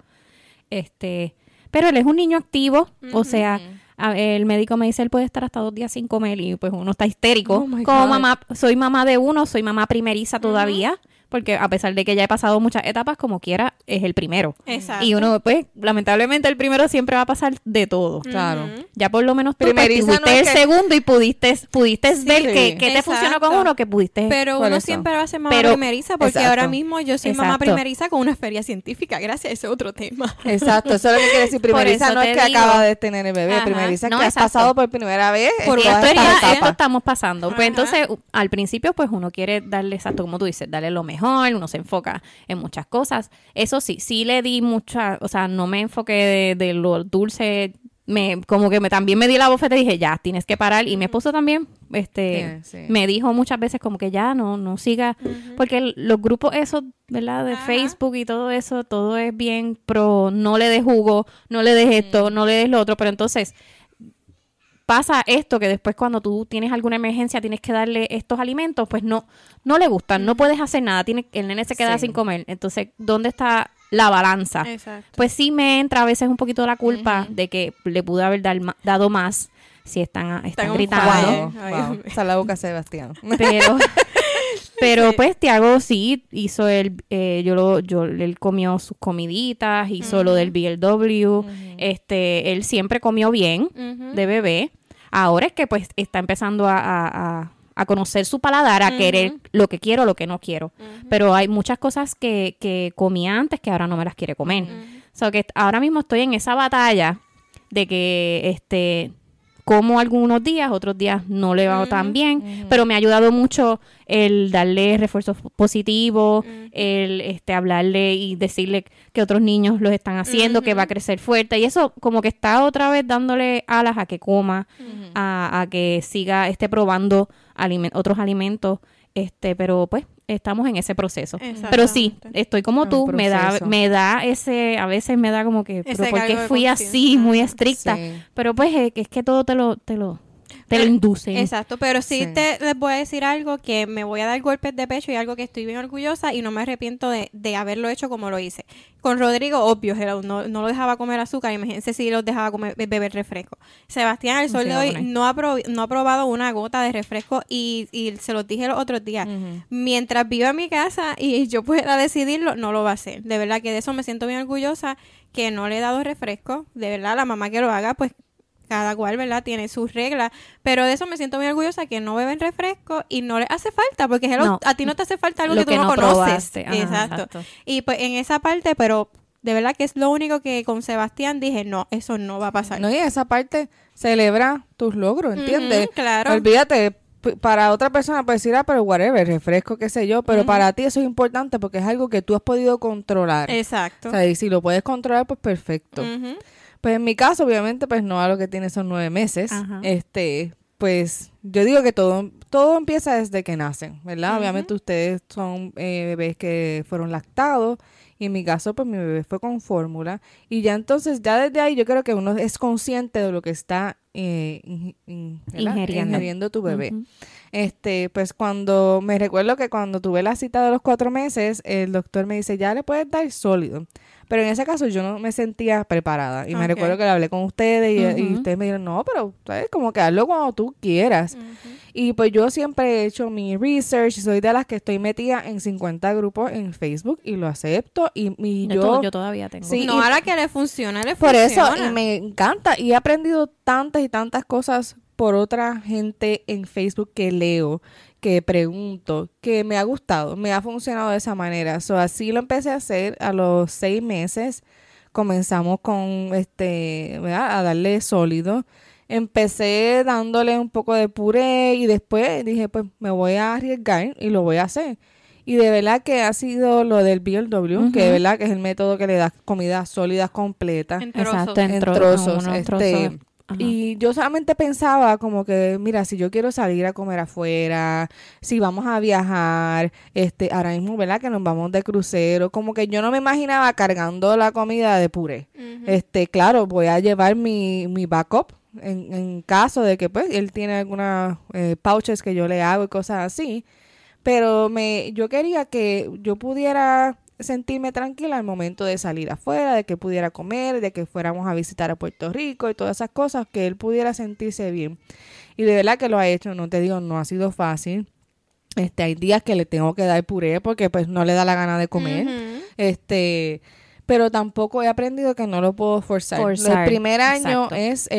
[SPEAKER 2] Este, pero él es un niño activo, o sea, a- el médico me dice él puede estar hasta dos días sin comer y pues uno está histérico.
[SPEAKER 3] Oh,
[SPEAKER 2] Como
[SPEAKER 3] God.
[SPEAKER 2] mamá, soy mamá de uno, soy mamá primeriza todavía, porque a pesar de que ya he pasado muchas etapas, como quiera, es el primero.
[SPEAKER 1] Exacto.
[SPEAKER 2] Y uno, pues, lamentablemente el primero siempre va a pasar de todo.
[SPEAKER 3] Claro.
[SPEAKER 2] Ya por lo menos tú
[SPEAKER 3] Primeriza no
[SPEAKER 2] tuviste
[SPEAKER 3] es
[SPEAKER 2] el
[SPEAKER 3] que-
[SPEAKER 2] segundo y pudiste, pudiste
[SPEAKER 1] Sí.
[SPEAKER 2] ver que, que te funcionó con uno, que pudiste.
[SPEAKER 1] Pero uno
[SPEAKER 3] eso.
[SPEAKER 1] siempre va a ser mamá
[SPEAKER 2] Pero-
[SPEAKER 1] primeriza porque
[SPEAKER 3] Exacto.
[SPEAKER 1] ahora mismo yo soy mamá primeriza con una feria científica. Gracias, ese es otro tema.
[SPEAKER 3] Exacto, eso es lo que quiere decir. Primeriza no es que
[SPEAKER 2] digo.
[SPEAKER 3] acaba de tener el bebé,
[SPEAKER 1] Ajá.
[SPEAKER 3] primeriza es
[SPEAKER 2] No,
[SPEAKER 3] que has
[SPEAKER 2] exacto.
[SPEAKER 3] pasado por primera vez
[SPEAKER 1] Por
[SPEAKER 3] en
[SPEAKER 2] esto,
[SPEAKER 3] etapas.
[SPEAKER 2] estamos pasando. Pues
[SPEAKER 1] Ajá.
[SPEAKER 2] entonces, al principio, pues uno quiere darle, exacto, como tú dices, darle lo mejor, uno se enfoca en muchas cosas. Eso sí, sí le di mucha, o sea, no me enfoqué de, de lo dulce, me, como que me también me di la bofeta y dije, ya, tienes que parar. Y mi esposo también, este,
[SPEAKER 3] Sí, sí.
[SPEAKER 2] me dijo muchas veces como que ya, no, no siga, porque los grupos esos, ¿verdad? De
[SPEAKER 1] Ajá.
[SPEAKER 2] Facebook y todo eso, todo es bien pro, no le des jugo, no le des esto, no le des lo otro, pero entonces pasa esto que después cuando tú tienes alguna emergencia tienes que darle estos alimentos, pues no no le gustan, no puedes hacer nada, tiene el nene se queda
[SPEAKER 3] Sí.
[SPEAKER 2] sin comer. Entonces, ¿dónde está la balanza?
[SPEAKER 1] Exacto.
[SPEAKER 2] Pues sí me entra a veces un poquito la culpa de que le pude haber dar dado más si están están gritando.
[SPEAKER 1] fire.
[SPEAKER 3] Wow,
[SPEAKER 1] Ay,
[SPEAKER 3] wow.
[SPEAKER 1] Dios mío.
[SPEAKER 3] Esa es la boca Sebastián.
[SPEAKER 2] Pero pero
[SPEAKER 1] Sí.
[SPEAKER 2] pues Tiago sí hizo el eh, yo lo yo él comió sus comiditas, hizo lo del BLW. Este, él siempre comió bien de bebé. Ahora es que pues está empezando a, a- a- conocer su paladar, a querer lo que quiero, lo que no quiero. Pero hay muchas cosas que, que comía antes que ahora no me las quiere comer. O sea que ahora mismo estoy en esa batalla de que este como algunos días, otros días no le va tan bien, pero me ha ayudado mucho el darle refuerzos positivos, el este hablarle y decirle que otros niños los están haciendo, que va a crecer fuerte. Y eso como que está otra vez dándole alas a que coma, a, a que siga esté probando otros alimentos, este, pero pues estamos en ese proceso. Pero sí, estoy como tú, me da me da ese a veces me da como que pero
[SPEAKER 1] Ese
[SPEAKER 2] ¿por qué
[SPEAKER 1] cargo de
[SPEAKER 2] fui así, muy estricta?
[SPEAKER 3] Sí.
[SPEAKER 2] Pero pues es, que es que todo te lo te lo te lo inducen.
[SPEAKER 1] Exacto, pero sí,
[SPEAKER 3] Sí.
[SPEAKER 1] te les voy a decir algo que me voy a dar golpes de pecho y algo que estoy bien orgullosa y no me arrepiento de, de haberlo hecho como lo hice. Con Rodrigo, obvio, no, no lo dejaba comer azúcar, imagínense si los dejaba comer, be- beber refresco. Sebastián, al sol de hoy, no ha, prob- no ha probado una gota de refresco y, y se los dije los otros días. Mientras viva en mi casa y yo pueda decidirlo, no lo va a hacer. De verdad que de eso me siento bien orgullosa, que no le he dado refresco. De verdad, la mamá que lo haga, pues cada cual, ¿verdad? Tiene sus reglas, pero de eso me siento muy orgullosa que no beben refresco y no le hace falta, porque hello,
[SPEAKER 2] No.
[SPEAKER 1] a ti no te hace falta algo
[SPEAKER 2] Lo
[SPEAKER 1] que tú
[SPEAKER 2] que
[SPEAKER 1] no,
[SPEAKER 2] no
[SPEAKER 1] conoces.
[SPEAKER 2] Ajá,
[SPEAKER 1] exacto.
[SPEAKER 2] exacto.
[SPEAKER 1] Y pues en esa parte, pero de verdad que es lo único que con Sebastián dije, no, eso no va a pasar.
[SPEAKER 3] No, y esa parte celebra tus logros, ¿entiendes?
[SPEAKER 1] Ujú, claro.
[SPEAKER 3] Olvídate, para otra persona puede decir, ah, pero whatever, refresco, qué sé yo, pero para ti eso es importante porque es algo que tú has podido controlar.
[SPEAKER 1] Exacto.
[SPEAKER 3] O sea, y si lo puedes controlar, pues perfecto.
[SPEAKER 1] Ujú.
[SPEAKER 3] Pues en mi caso, obviamente, pues no a lo que tiene son nueve meses.
[SPEAKER 2] Ajá.
[SPEAKER 3] Este, pues yo digo que todo, todo empieza desde que nacen, ¿verdad? Obviamente ustedes son eh, bebés que fueron lactados. Y en mi caso, pues mi bebé fue con fórmula. Y ya entonces, ya desde ahí yo creo que uno es consciente de lo que está eh, in- in- ¿verdad?
[SPEAKER 2] Ingiriendo.
[SPEAKER 3] ingiriendo tu bebé. Este, pues cuando, me recuerdo que cuando tuve la cita de los cuatro meses, el doctor me dice, ya le puedes dar sólido. Pero en ese caso yo no me sentía preparada. Y me recuerdo que le hablé con ustedes y, ustedes me dijeron, no, pero ¿sabes? como que hazlo cuando tú quieras. Y pues yo siempre he hecho mi research y soy de las que estoy metida en 50 grupos en Facebook y lo acepto. Y, y
[SPEAKER 2] Yo,
[SPEAKER 3] yo,
[SPEAKER 2] to- yo todavía tengo.
[SPEAKER 3] Sí,
[SPEAKER 1] no
[SPEAKER 3] y-
[SPEAKER 1] a la que le funciona, le
[SPEAKER 3] por eso
[SPEAKER 1] funciona.
[SPEAKER 3] y me encanta. Y he aprendido tantas y tantas cosas por otra gente en Facebook que leo, que pregunto, que me ha gustado, me ha funcionado de esa manera. So, así lo empecé a hacer a los seis meses. Comenzamos con este, ¿verdad? A darle sólido. Empecé dándole un poco de puré y después dije, pues me voy a arriesgar y lo voy a hacer. Y de verdad que ha sido lo del BLW, que de verdad que es el método que le da comidas sólidas completas
[SPEAKER 1] En trozos.
[SPEAKER 2] Exacto, en,
[SPEAKER 3] trozos, este,
[SPEAKER 2] trozos. Ajá.
[SPEAKER 3] Y yo solamente pensaba como que, mira, si yo quiero salir a comer afuera, si vamos a viajar, este, ahora mismo, ¿verdad? Que nos vamos de crucero, como que yo no me imaginaba cargando la comida de puré. Este, claro, voy a llevar mi, mi backup en, en caso de que, pues, él tiene algunas eh, pouches que yo le hago y cosas así. Pero me, yo quería que yo pudiera sentirme tranquila al momento de salir afuera, de que pudiera comer, de que fuéramos a visitar a Puerto Rico y todas esas cosas, que él pudiera sentirse bien. Y de verdad que lo ha hecho, no te digo, no ha sido fácil. Este, hay días que le tengo que dar puré porque pues no le da la gana de comer. Este, pero tampoco he aprendido que no lo puedo forzar.
[SPEAKER 2] Forzar,
[SPEAKER 3] El primer año
[SPEAKER 2] exacto.
[SPEAKER 3] es, eh,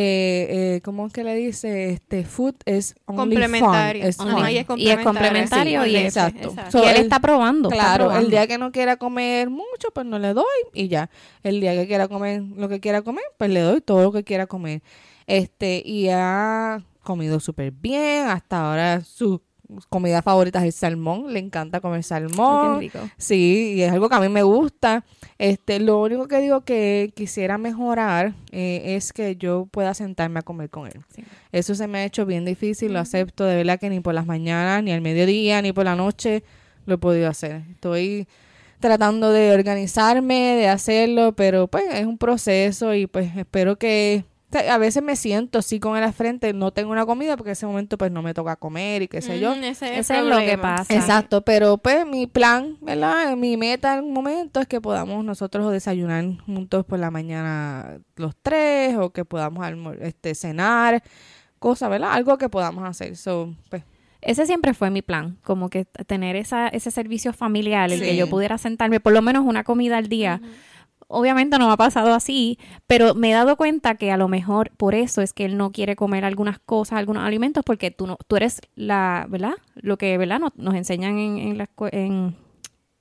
[SPEAKER 3] eh, ¿cómo es que le dice? Este, food es only
[SPEAKER 1] Complementario.
[SPEAKER 3] fun, es fun.
[SPEAKER 1] y es
[SPEAKER 2] Y es complementario y es-
[SPEAKER 3] exacto.
[SPEAKER 1] exacto.
[SPEAKER 3] So,
[SPEAKER 2] y él
[SPEAKER 3] el-
[SPEAKER 2] está probando. está
[SPEAKER 3] Claro, el día que no quiera comer mucho, pues no le doy y ya. El día que quiera comer lo que quiera comer, pues le doy todo lo que quiera comer. Este, y ha comido súper bien. Hasta ahora su comida favorita es el salmón. Le encanta comer
[SPEAKER 2] Ay,
[SPEAKER 3] salmón.
[SPEAKER 2] qué rico.
[SPEAKER 3] Sí, y es algo que a mí me gusta. Este, lo único que digo que quisiera mejorar eh, es que yo pueda sentarme a comer con él.
[SPEAKER 2] Sí.
[SPEAKER 3] Eso se me ha hecho bien difícil, lo acepto de verdad que ni por las mañanas, ni al mediodía, ni por la noche lo he podido hacer. Estoy tratando de organizarme, de hacerlo, pero pues es un proceso y pues espero que a veces me siento así con al frente, no tengo una comida porque en ese momento pues no me toca comer y qué sé yo.
[SPEAKER 1] Ujú, ese
[SPEAKER 2] Ese
[SPEAKER 1] el
[SPEAKER 2] es lo que pasa.
[SPEAKER 3] Exacto, pero pues mi plan, ¿verdad? Mi meta en un momento es que podamos nosotros desayunar juntos por la mañana los tres o que podamos este, cenar, cosas, ¿verdad? Algo que podamos hacer. So, pues,
[SPEAKER 2] Ese siempre fue mi plan, como que tener esa, ese servicio familiar, el
[SPEAKER 3] Sí.
[SPEAKER 2] que yo pudiera sentarme por lo menos una comida al día. Obviamente no me ha pasado así, pero me he dado cuenta que a lo mejor por eso es que él no quiere comer algunas cosas, algunos alimentos, porque tú no, tú eres la, ¿verdad? Lo que, ¿verdad? Nos, nos enseñan en, en la en,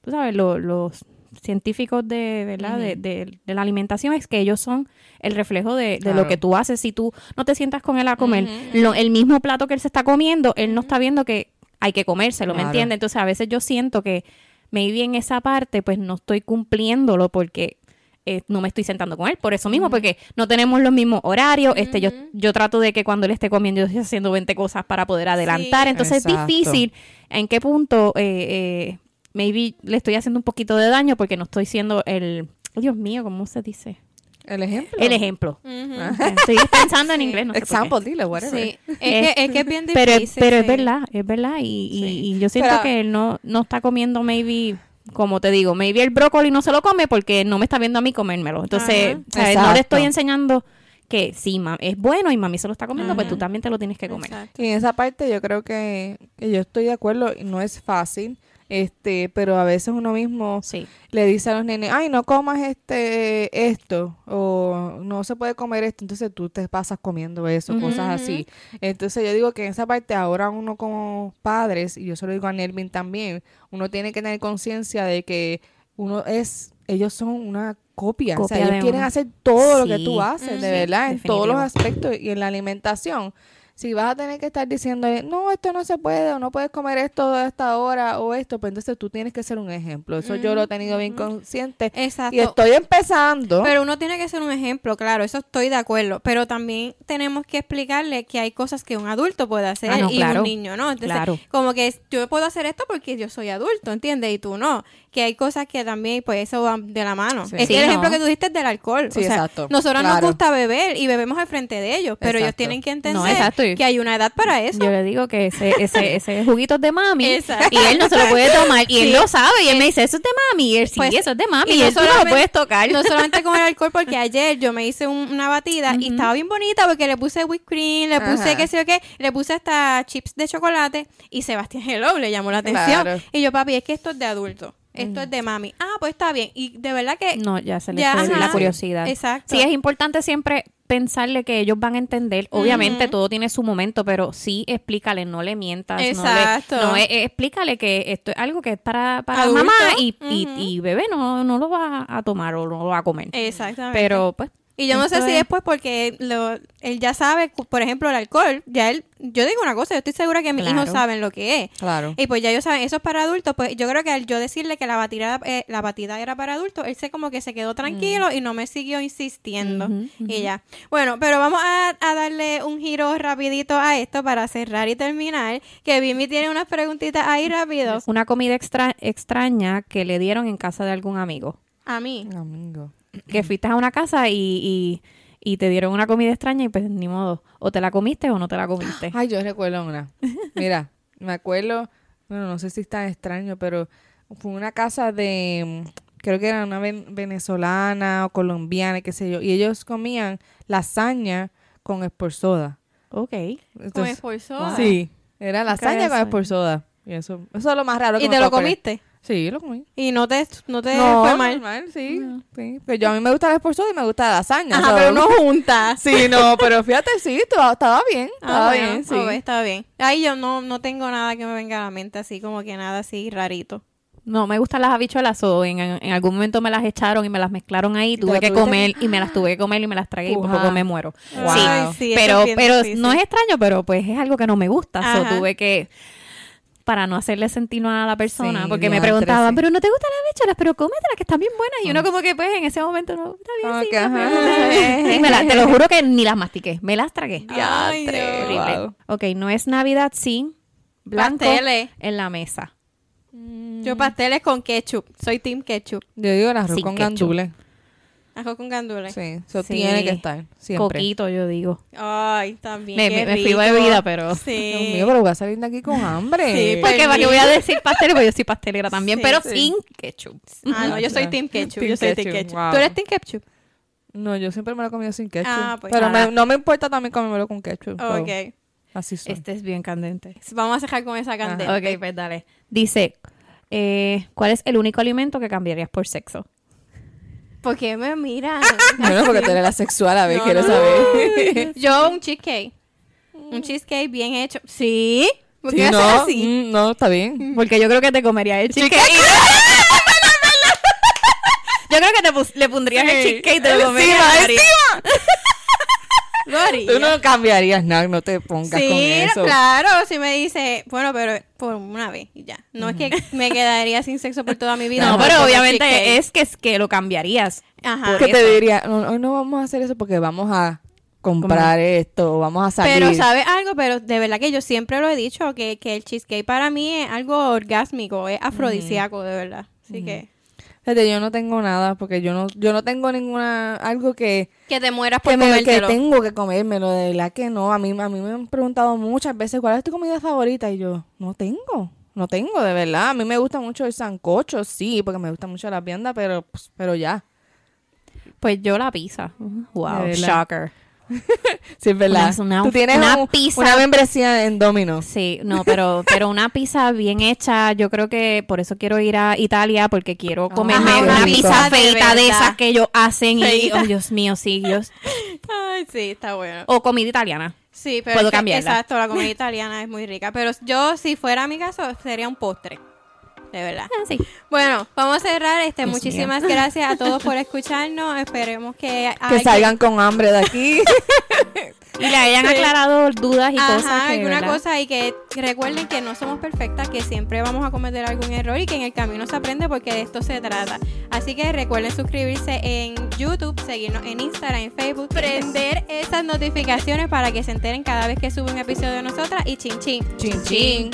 [SPEAKER 2] tú sabes, lo- los científicos de, ¿verdad? de, de- de la alimentación es que ellos son el reflejo de, de
[SPEAKER 3] Claro.
[SPEAKER 2] lo que tú haces. Si tú no te sientas con él a comer lo- el mismo plato que él se está comiendo, él no está viendo que hay que comérselo, ¿me entiendes? Entonces a veces yo siento que maybe en esa parte pues no estoy cumpliéndolo porque eh, no me estoy sentando con él. Por eso mismo, porque no tenemos los mismos horarios. Este, yo, yo trato de que cuando él esté comiendo yo esté haciendo 20 cosas para poder adelantar.
[SPEAKER 1] Sí.
[SPEAKER 2] Entonces
[SPEAKER 3] Exacto.
[SPEAKER 2] es difícil en qué punto eh, eh, maybe le estoy haciendo un poquito de daño porque no estoy siendo el... oh, Dios mío, ¿cómo se dice?
[SPEAKER 3] el ejemplo.
[SPEAKER 2] El ejemplo. Estoy pensando en inglés, no sé por qué.
[SPEAKER 3] Example, dile, whatever.
[SPEAKER 1] Sí, es que, es que es bien
[SPEAKER 2] Pero,
[SPEAKER 1] difícil.
[SPEAKER 2] pero es
[SPEAKER 1] sí.
[SPEAKER 2] verdad, es verdad. Y, y-
[SPEAKER 1] Sí.
[SPEAKER 2] y yo siento
[SPEAKER 3] Pero-
[SPEAKER 2] que él no, no está comiendo, maybe, como te digo, maybe el brócoli no se lo come porque no me está viendo a mí comérmelo. Entonces. ¿sabes? no le estoy enseñando que sí, es bueno y mami se lo está comiendo, pues
[SPEAKER 1] Ajá.
[SPEAKER 2] tú también te lo tienes que comer.
[SPEAKER 1] Exacto.
[SPEAKER 3] Y en esa parte yo creo que, que yo estoy de acuerdo, y no es fácil, este, pero a veces uno mismo
[SPEAKER 2] Sí.
[SPEAKER 3] le dice a los nenes, ay, no comas este esto, o no se puede comer esto, entonces tú te pasas comiendo eso, cosas así. Entonces yo digo que en esa parte ahora uno como padres, y yo se lo digo a Nervin también, uno tiene que tener conciencia de que uno es, ellos son una copia, o sea, ellos quieren
[SPEAKER 2] uno.
[SPEAKER 3] hacer todo lo que tú haces, de verdad, en todos los aspectos y en la alimentación. Si vas a tener que estar diciendo, no, esto no se puede, o no puedes comer esto a esta hora, o esto, pues entonces tú tienes que ser un ejemplo. Eso yo lo he tenido bien consciente.
[SPEAKER 1] Exacto.
[SPEAKER 3] Y estoy empezando.
[SPEAKER 1] Pero uno tiene que ser un ejemplo, claro, eso estoy de acuerdo. Pero también tenemos que explicarle que hay cosas que un adulto puede hacer
[SPEAKER 2] Ah, no,
[SPEAKER 1] y
[SPEAKER 2] claro.
[SPEAKER 1] un niño no. Entonces,
[SPEAKER 2] Claro.
[SPEAKER 1] como que yo puedo hacer esto porque yo soy adulto, ¿entiendes? Y tú no. Que hay cosas que también, pues eso va de la mano.
[SPEAKER 3] Sí.
[SPEAKER 1] Es
[SPEAKER 2] Sí,
[SPEAKER 1] que el
[SPEAKER 2] no.
[SPEAKER 1] ejemplo que tú diste es del alcohol.
[SPEAKER 3] Sí,
[SPEAKER 1] o sea,
[SPEAKER 3] exacto.
[SPEAKER 1] nosotros nos gusta beber y bebemos al frente de ellos, pero ellos tienen que entender
[SPEAKER 2] No,
[SPEAKER 1] que hay una edad para eso.
[SPEAKER 2] Yo le digo que ese, ese, ese juguito es de mami
[SPEAKER 1] Exacto.
[SPEAKER 2] y él no se lo puede tomar y él lo sabe y él me dice, eso es de mami y él sí,
[SPEAKER 1] Pues,
[SPEAKER 2] eso es de mami
[SPEAKER 1] y
[SPEAKER 2] y,
[SPEAKER 1] no
[SPEAKER 2] lo puedes tocar.
[SPEAKER 1] No solamente con el alcohol, porque ayer yo me hice un- una batida y estaba bien bonita porque le puse whipped cream, le puse
[SPEAKER 3] Ajá.
[SPEAKER 1] qué sé yo qué, le puse hasta chips de chocolate y Sebastián Hello le llamó la atención.
[SPEAKER 3] Claro.
[SPEAKER 1] Y yo, papi, es que esto es de adulto, esto es de mami. Ah, pues está bien. Y de verdad que...
[SPEAKER 2] No, ya se le
[SPEAKER 1] Ya,
[SPEAKER 2] fue
[SPEAKER 1] ajá.
[SPEAKER 2] la curiosidad.
[SPEAKER 1] Exacto.
[SPEAKER 2] Sí, es importante siempre pensarle que ellos van a entender. Obviamente todo tiene su momento, pero sí explícale, no le mientas.
[SPEAKER 1] Exacto.
[SPEAKER 2] No, le, no eh, eh, explícale que esto es algo que es para, para mamá y, y, y bebé no, no lo va a tomar o no lo va a comer.
[SPEAKER 1] Exactamente.
[SPEAKER 2] Pero pues...
[SPEAKER 1] Y yo no sé si
[SPEAKER 2] es-
[SPEAKER 1] después porque lo, él ya sabe, por ejemplo, el alcohol, ya él, yo digo una cosa, yo estoy segura que mis
[SPEAKER 2] Claro.
[SPEAKER 1] hijos saben lo que es.
[SPEAKER 3] Claro.
[SPEAKER 1] Y pues ya ellos saben, eso es para adultos, pues yo creo que al yo decirle que la batida, eh, la batida era para adultos, él se como que se quedó tranquilo y no me siguió insistiendo. Y ya. Bueno, pero vamos a, a darle un giro rapidito a esto para cerrar y terminar. Que Vimi tiene unas preguntitas ahí rápido.
[SPEAKER 2] Una comida extra- extraña que le dieron en casa de algún amigo.
[SPEAKER 1] A mí.
[SPEAKER 3] Amigo.
[SPEAKER 2] Que fuiste a una casa y, y, y te dieron una comida extraña y pues ni modo. O te la comiste o no te la comiste.
[SPEAKER 3] Ay, yo recuerdo una. Mira, me acuerdo, bueno, no sé si es tan extraño, pero fue una casa de, creo que era una ven- venezolana o colombiana, qué sé yo, y ellos comían lasaña con esporsoda.
[SPEAKER 2] Ok.
[SPEAKER 1] Con
[SPEAKER 3] Entonces,
[SPEAKER 1] esforzoda.
[SPEAKER 3] Sí, era lasaña con
[SPEAKER 2] lasaña.
[SPEAKER 3] esporsoda. Y eso, eso es lo más raro que
[SPEAKER 1] ¿Y te lo comiste?
[SPEAKER 3] Sí, lo comí.
[SPEAKER 1] Y no te, no te
[SPEAKER 3] No,
[SPEAKER 1] fue mal.
[SPEAKER 3] normal, sí, sí. Pero yo a mí me gusta la esporsoda y me gusta la lasaña.
[SPEAKER 1] Ajá, pero no juntas.
[SPEAKER 3] Sí, no, pero fíjate, sí, estaba, estaba bien,
[SPEAKER 1] Ah,
[SPEAKER 3] estaba
[SPEAKER 1] bueno,
[SPEAKER 3] bien, sí.
[SPEAKER 1] está bien. Ahí yo no, no tengo nada que me venga a la mente así, como que nada así rarito.
[SPEAKER 2] No, me gustan las habichuelas o en, en algún momento me las echaron y me las mezclaron ahí. Tuve que comer y me las tuve que comer y me las tragué y por poco me muero.
[SPEAKER 3] Wow.
[SPEAKER 2] Sí,
[SPEAKER 1] Ay, sí,
[SPEAKER 2] pero, pero
[SPEAKER 1] difícil.
[SPEAKER 2] no es extraño, pero pues es algo que no me gusta. So, tuve que para no hacerle sentir mal a la persona,
[SPEAKER 3] Sí,
[SPEAKER 2] porque me preguntaban,
[SPEAKER 3] sí.
[SPEAKER 2] pero no te gustan las habichuelas, pero cómetelas que están bien buenas. Y uno como que pues en ese momento no, está bien, sí,
[SPEAKER 3] ajá.
[SPEAKER 2] Sí, me la- te lo juro que ni las mastiqué, me las tragué.
[SPEAKER 1] Ay,
[SPEAKER 3] wow.
[SPEAKER 2] Ok, no es Navidad sin blanco
[SPEAKER 1] Pasteles.
[SPEAKER 2] en la mesa.
[SPEAKER 1] Yo pasteles con ketchup. Soy team ketchup.
[SPEAKER 3] Yo digo el arroz
[SPEAKER 2] Sin
[SPEAKER 3] con
[SPEAKER 2] ketchup.
[SPEAKER 3] gandules.
[SPEAKER 1] Ajo con gandules.
[SPEAKER 3] Sí, eso
[SPEAKER 2] Sí.
[SPEAKER 3] tiene que estar, siempre.
[SPEAKER 2] Coquito, yo digo.
[SPEAKER 1] Ay, también.
[SPEAKER 2] Me,
[SPEAKER 1] qué
[SPEAKER 2] me, me fui
[SPEAKER 1] rico.
[SPEAKER 2] bebida, pero...
[SPEAKER 1] Sí.
[SPEAKER 3] Dios mío, pero voy a salir de aquí con hambre.
[SPEAKER 1] Sí,
[SPEAKER 2] Porque para que voy a decir pastel, pues yo soy pastelera también,
[SPEAKER 1] Sí,
[SPEAKER 2] pero
[SPEAKER 1] sí.
[SPEAKER 2] sin ketchup.
[SPEAKER 1] Ah, no, yo soy team ketchup.
[SPEAKER 3] Team
[SPEAKER 1] yo soy team
[SPEAKER 3] ketchup,
[SPEAKER 1] ketchup.
[SPEAKER 3] wow.
[SPEAKER 1] ¿Tú eres team ketchup?
[SPEAKER 3] No, yo siempre me lo he comido sin ketchup.
[SPEAKER 1] Ah, pues
[SPEAKER 3] pero me- no me importa también comérmelo con ketchup.
[SPEAKER 1] Ok.
[SPEAKER 3] Así soy.
[SPEAKER 2] Este es bien candente.
[SPEAKER 1] Vamos a dejar con esa candela.
[SPEAKER 2] Ok, pues dale. Dice, eh, ¿cuál es el único alimento que cambiarías por sexo?
[SPEAKER 1] ¿Por qué me miran?
[SPEAKER 3] Bueno, porque tú eres la sexual, a ver,
[SPEAKER 1] No,
[SPEAKER 3] quiero
[SPEAKER 1] no.
[SPEAKER 3] saber.
[SPEAKER 1] Yo un cheesecake. Un cheesecake bien hecho. ¿Sí? ¿Por qué
[SPEAKER 3] Sí, no,
[SPEAKER 1] así?
[SPEAKER 3] mm, no, está bien.
[SPEAKER 2] Porque yo creo que te comería el cheesecake. yo creo que te le pondrías el
[SPEAKER 3] Sí.
[SPEAKER 2] cheesecake y te lo comerías.
[SPEAKER 3] Encima,
[SPEAKER 2] María.
[SPEAKER 1] Lo haría.
[SPEAKER 3] Tú no cambiarías nada, no te pongas con
[SPEAKER 1] Sí,
[SPEAKER 3] eso.
[SPEAKER 1] claro, si me dice, bueno, pero por una vez y ya. No es que me quedaría sin sexo por toda mi vida.
[SPEAKER 2] No, pero obviamente es que, es que lo cambiarías.
[SPEAKER 1] Ajá.
[SPEAKER 3] ¿Qué
[SPEAKER 2] por
[SPEAKER 3] te diría? No, hoy no vamos a hacer eso porque vamos a comprar esto, o vamos a salir.
[SPEAKER 1] Pero sabes algo, pero de verdad que yo siempre lo he dicho, que, que el cheesecake para mí es algo orgásmico, es afrodisíaco, de verdad. Así que
[SPEAKER 3] Fíjate, yo no tengo nada porque yo no yo no tengo ninguna algo que
[SPEAKER 1] que te mueras por
[SPEAKER 3] que, me, que tengo que comérmelo, de verdad que no. A mí, a mí me han preguntado muchas veces cuál es tu comida favorita y yo no tengo, no tengo, de verdad. A mí me gusta mucho el sancocho, sí, porque me gusta mucho la vianda, pero, pues, pero ya.
[SPEAKER 2] Pues yo la pizza. Wow, shocker.
[SPEAKER 3] Sí, es verdad.
[SPEAKER 2] Una- una-
[SPEAKER 3] Tú tienes
[SPEAKER 2] una
[SPEAKER 3] un-
[SPEAKER 2] pizza-
[SPEAKER 3] una membresía en Domino's.
[SPEAKER 2] Sí, no, pero, pero una pizza bien hecha, yo creo que por eso quiero ir a Italia, porque quiero comerme
[SPEAKER 3] Ajá,
[SPEAKER 2] una pizza
[SPEAKER 1] de
[SPEAKER 2] feita de, esas que ellos hacen y, oh Dios mío, sí, Dios.
[SPEAKER 1] Ay, sí, está bueno.
[SPEAKER 2] O comida italiana.
[SPEAKER 1] Sí, pero
[SPEAKER 2] Puedo
[SPEAKER 1] es que- exacto, la comida italiana es muy rica. Pero yo, si fuera mi caso, sería un postre. De verdad.
[SPEAKER 2] Ah, sí.
[SPEAKER 1] Bueno, vamos a cerrar. Este,
[SPEAKER 2] Dios
[SPEAKER 1] muchísimas gracias a todos por escucharnos. Esperemos que
[SPEAKER 3] Que
[SPEAKER 1] alguien-
[SPEAKER 3] salgan con hambre de aquí.
[SPEAKER 2] Y le hayan
[SPEAKER 1] Sí.
[SPEAKER 2] aclarado dudas y
[SPEAKER 1] Ajá,
[SPEAKER 2] cosas que,
[SPEAKER 1] alguna
[SPEAKER 2] ¿verdad?
[SPEAKER 1] cosa y que recuerden que no somos perfectas, que siempre vamos a cometer algún error y que en el camino se aprende porque de esto se trata. Así que recuerden suscribirse en YouTube, seguirnos en Instagram, en Facebook, prender esas notificaciones para que se enteren cada vez que sube un episodio de nosotras y chin chin.
[SPEAKER 3] chin, chin.